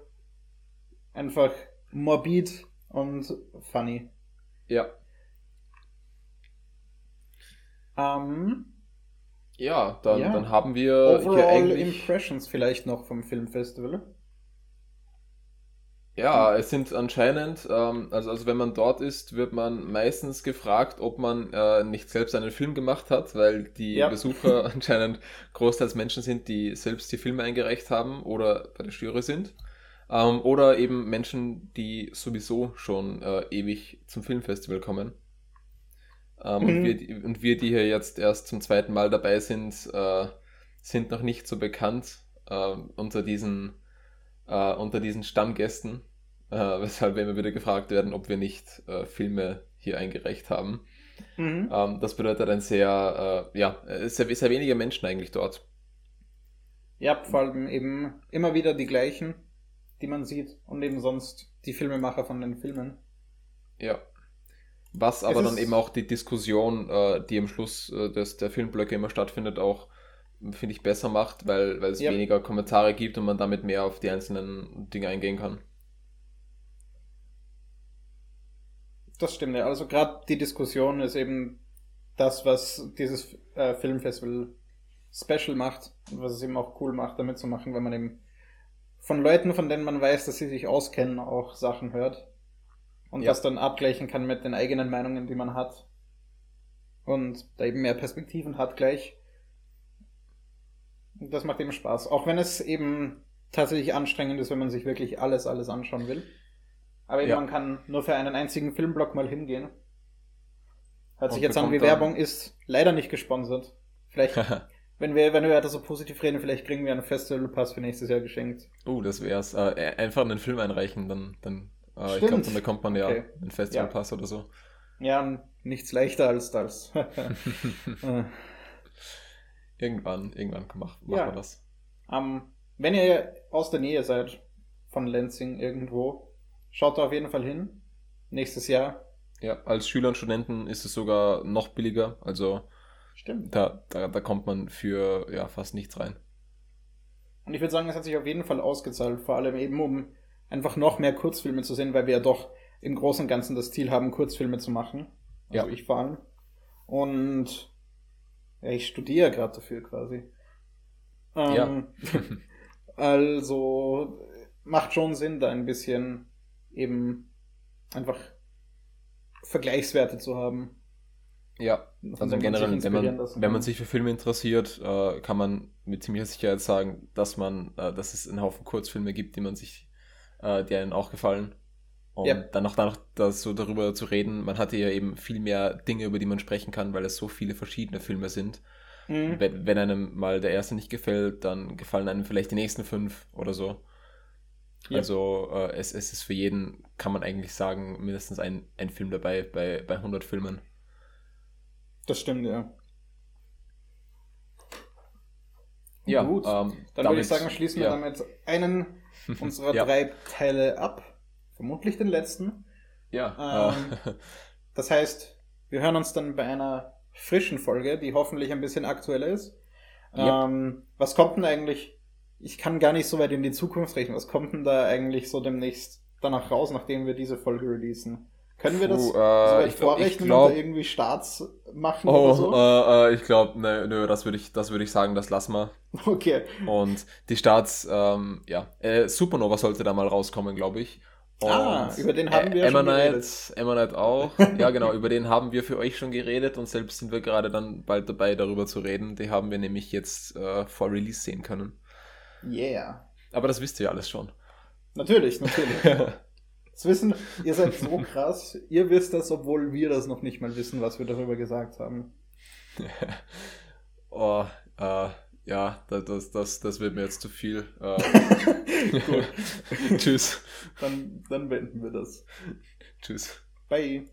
Einfach morbid und funny. Ja. Ähm, ja, dann, ja. dann haben wir Overall hier eigentlich... Impressions vielleicht noch vom Filmfestival. Ja, es sind anscheinend, ähm, also, also wenn man dort ist, wird man meistens gefragt, ob man äh, nicht selbst einen Film gemacht hat, weil die ja. Besucher anscheinend großteils Menschen sind, die selbst die Filme eingereicht haben oder bei der Jury sind. Ähm, oder eben Menschen, die sowieso schon äh, ewig zum Filmfestival kommen. Ähm, mhm. und, wir, und wir, die hier jetzt erst zum zweiten Mal dabei sind, äh, sind noch nicht so bekannt äh, unter diesen äh, unter diesen Stammgästen äh, weshalb wir immer wieder gefragt werden, ob wir nicht äh, Filme hier eingereicht haben. Mhm. Ähm, das bedeutet ein sehr, äh, ja, sehr, sehr wenige Menschen eigentlich dort. Ja, vor allem eben immer wieder die gleichen, die man sieht und eben sonst die Filmemacher von den Filmen. Ja. Was aber dann eben auch die Diskussion, äh, die am Schluss äh, des, der Filmblöcke immer stattfindet, auch, finde ich, besser macht, weil, weil es ja. weniger Kommentare gibt und man damit mehr auf die einzelnen Dinge eingehen kann. Das stimmt, ja. Also gerade die Diskussion ist eben das, was dieses äh, Filmfestival special macht und was es eben auch cool macht, damit zu machen, wenn man eben von Leuten, von denen man weiß, dass sie sich auskennen, auch Sachen hört und ja. das dann abgleichen kann mit den eigenen Meinungen, die man hat und da eben mehr Perspektiven hat gleich. Das macht eben Spaß, auch wenn es eben tatsächlich anstrengend ist, wenn man sich wirklich alles, alles anschauen will. Aber ja. man kann nur für einen einzigen Filmblock mal hingehen. Hört sich jetzt an wie Werbung, ist leider nicht gesponsert. Vielleicht, wenn wir, wenn wir weiter so positiv reden, vielleicht kriegen wir einen Festivalpass für nächstes Jahr geschenkt. Oh, uh, das wär's. Äh, einfach einen Film einreichen, dann, dann äh, ich glaube, dann bekommt man ja okay. einen Festivalpass ja. oder so. Ja, nichts leichter als das. irgendwann, irgendwann macht, macht ja. man das. Um, ähm, wenn ihr aus der Nähe seid von Lansing irgendwo, Schaut da auf jeden Fall hin. Nächstes Jahr. Ja, als Schüler und Studenten ist es sogar noch billiger. Also Stimmt. Da, da, da kommt man für ja, fast nichts rein. Und ich würde sagen, es hat sich auf jeden Fall ausgezahlt, vor allem eben um einfach noch mehr Kurzfilme zu sehen, weil wir ja doch im Großen und Ganzen das Ziel haben, Kurzfilme zu machen. Also ja. ich vor allem. Und ja, ich studiere gerade dafür quasi. Ähm, ja. also macht schon Sinn, da ein bisschen eben einfach Vergleichswerte zu haben. Ja, also im Generellen, wenn man, wenn man sich für Filme interessiert, äh, kann man mit ziemlicher Sicherheit sagen, dass man, äh, dass es einen Haufen Kurzfilme gibt, die man sich, äh, die einem auch gefallen. Und ja. dann noch, dann noch das so darüber zu reden, man hatte ja eben viel mehr Dinge, über die man sprechen kann, weil es so viele verschiedene Filme sind. Mhm. Wenn, wenn einem mal der erste nicht gefällt, dann gefallen einem vielleicht die nächsten fünf oder so. Ja. Also äh, es, es ist für jeden, kann man eigentlich sagen, mindestens ein, ein Film dabei bei, bei 100 Filmen. Das stimmt, ja. Ja, gut. Ähm, dann würde ich sagen, schließen ja. wir damit einen unserer ja. drei Teile ab. Vermutlich den letzten. Ja. Ähm, das heißt, wir hören uns dann bei einer frischen Folge, die hoffentlich ein bisschen aktueller ist. Yep. Ähm, was kommt denn eigentlich? Ich kann gar nicht so weit in die Zukunft rechnen. Was kommt denn da eigentlich so demnächst danach raus, nachdem wir diese Folge releasen? Können wir das Puh, äh, ich vorrechnen glaub, und irgendwie Starts machen oh, oder so? Äh, äh, ich glaube, ne, nö, das würde ich, das würde ich sagen, das lassen wir. Okay. Und die Starts, ähm, ja, äh, Supernova sollte da mal rauskommen, glaube ich. Ah, Und ah, über den haben wir Emma schon geredet. Emma Knight auch. ja, genau, über den haben wir für euch schon geredet und selbst sind wir gerade dann bald dabei, darüber zu reden. Die haben wir nämlich jetzt äh, vor Release sehen können. Yeah. Aber das wisst ihr ja alles schon. Natürlich, natürlich. das wissen, ihr seid so krass. Ihr wisst das, obwohl wir das noch nicht mal wissen, was wir darüber gesagt haben. oh, äh, ja, das, das, das wird mir jetzt zu viel. Äh, Tschüss. Dann, dann beenden wir das. Tschüss. Bye.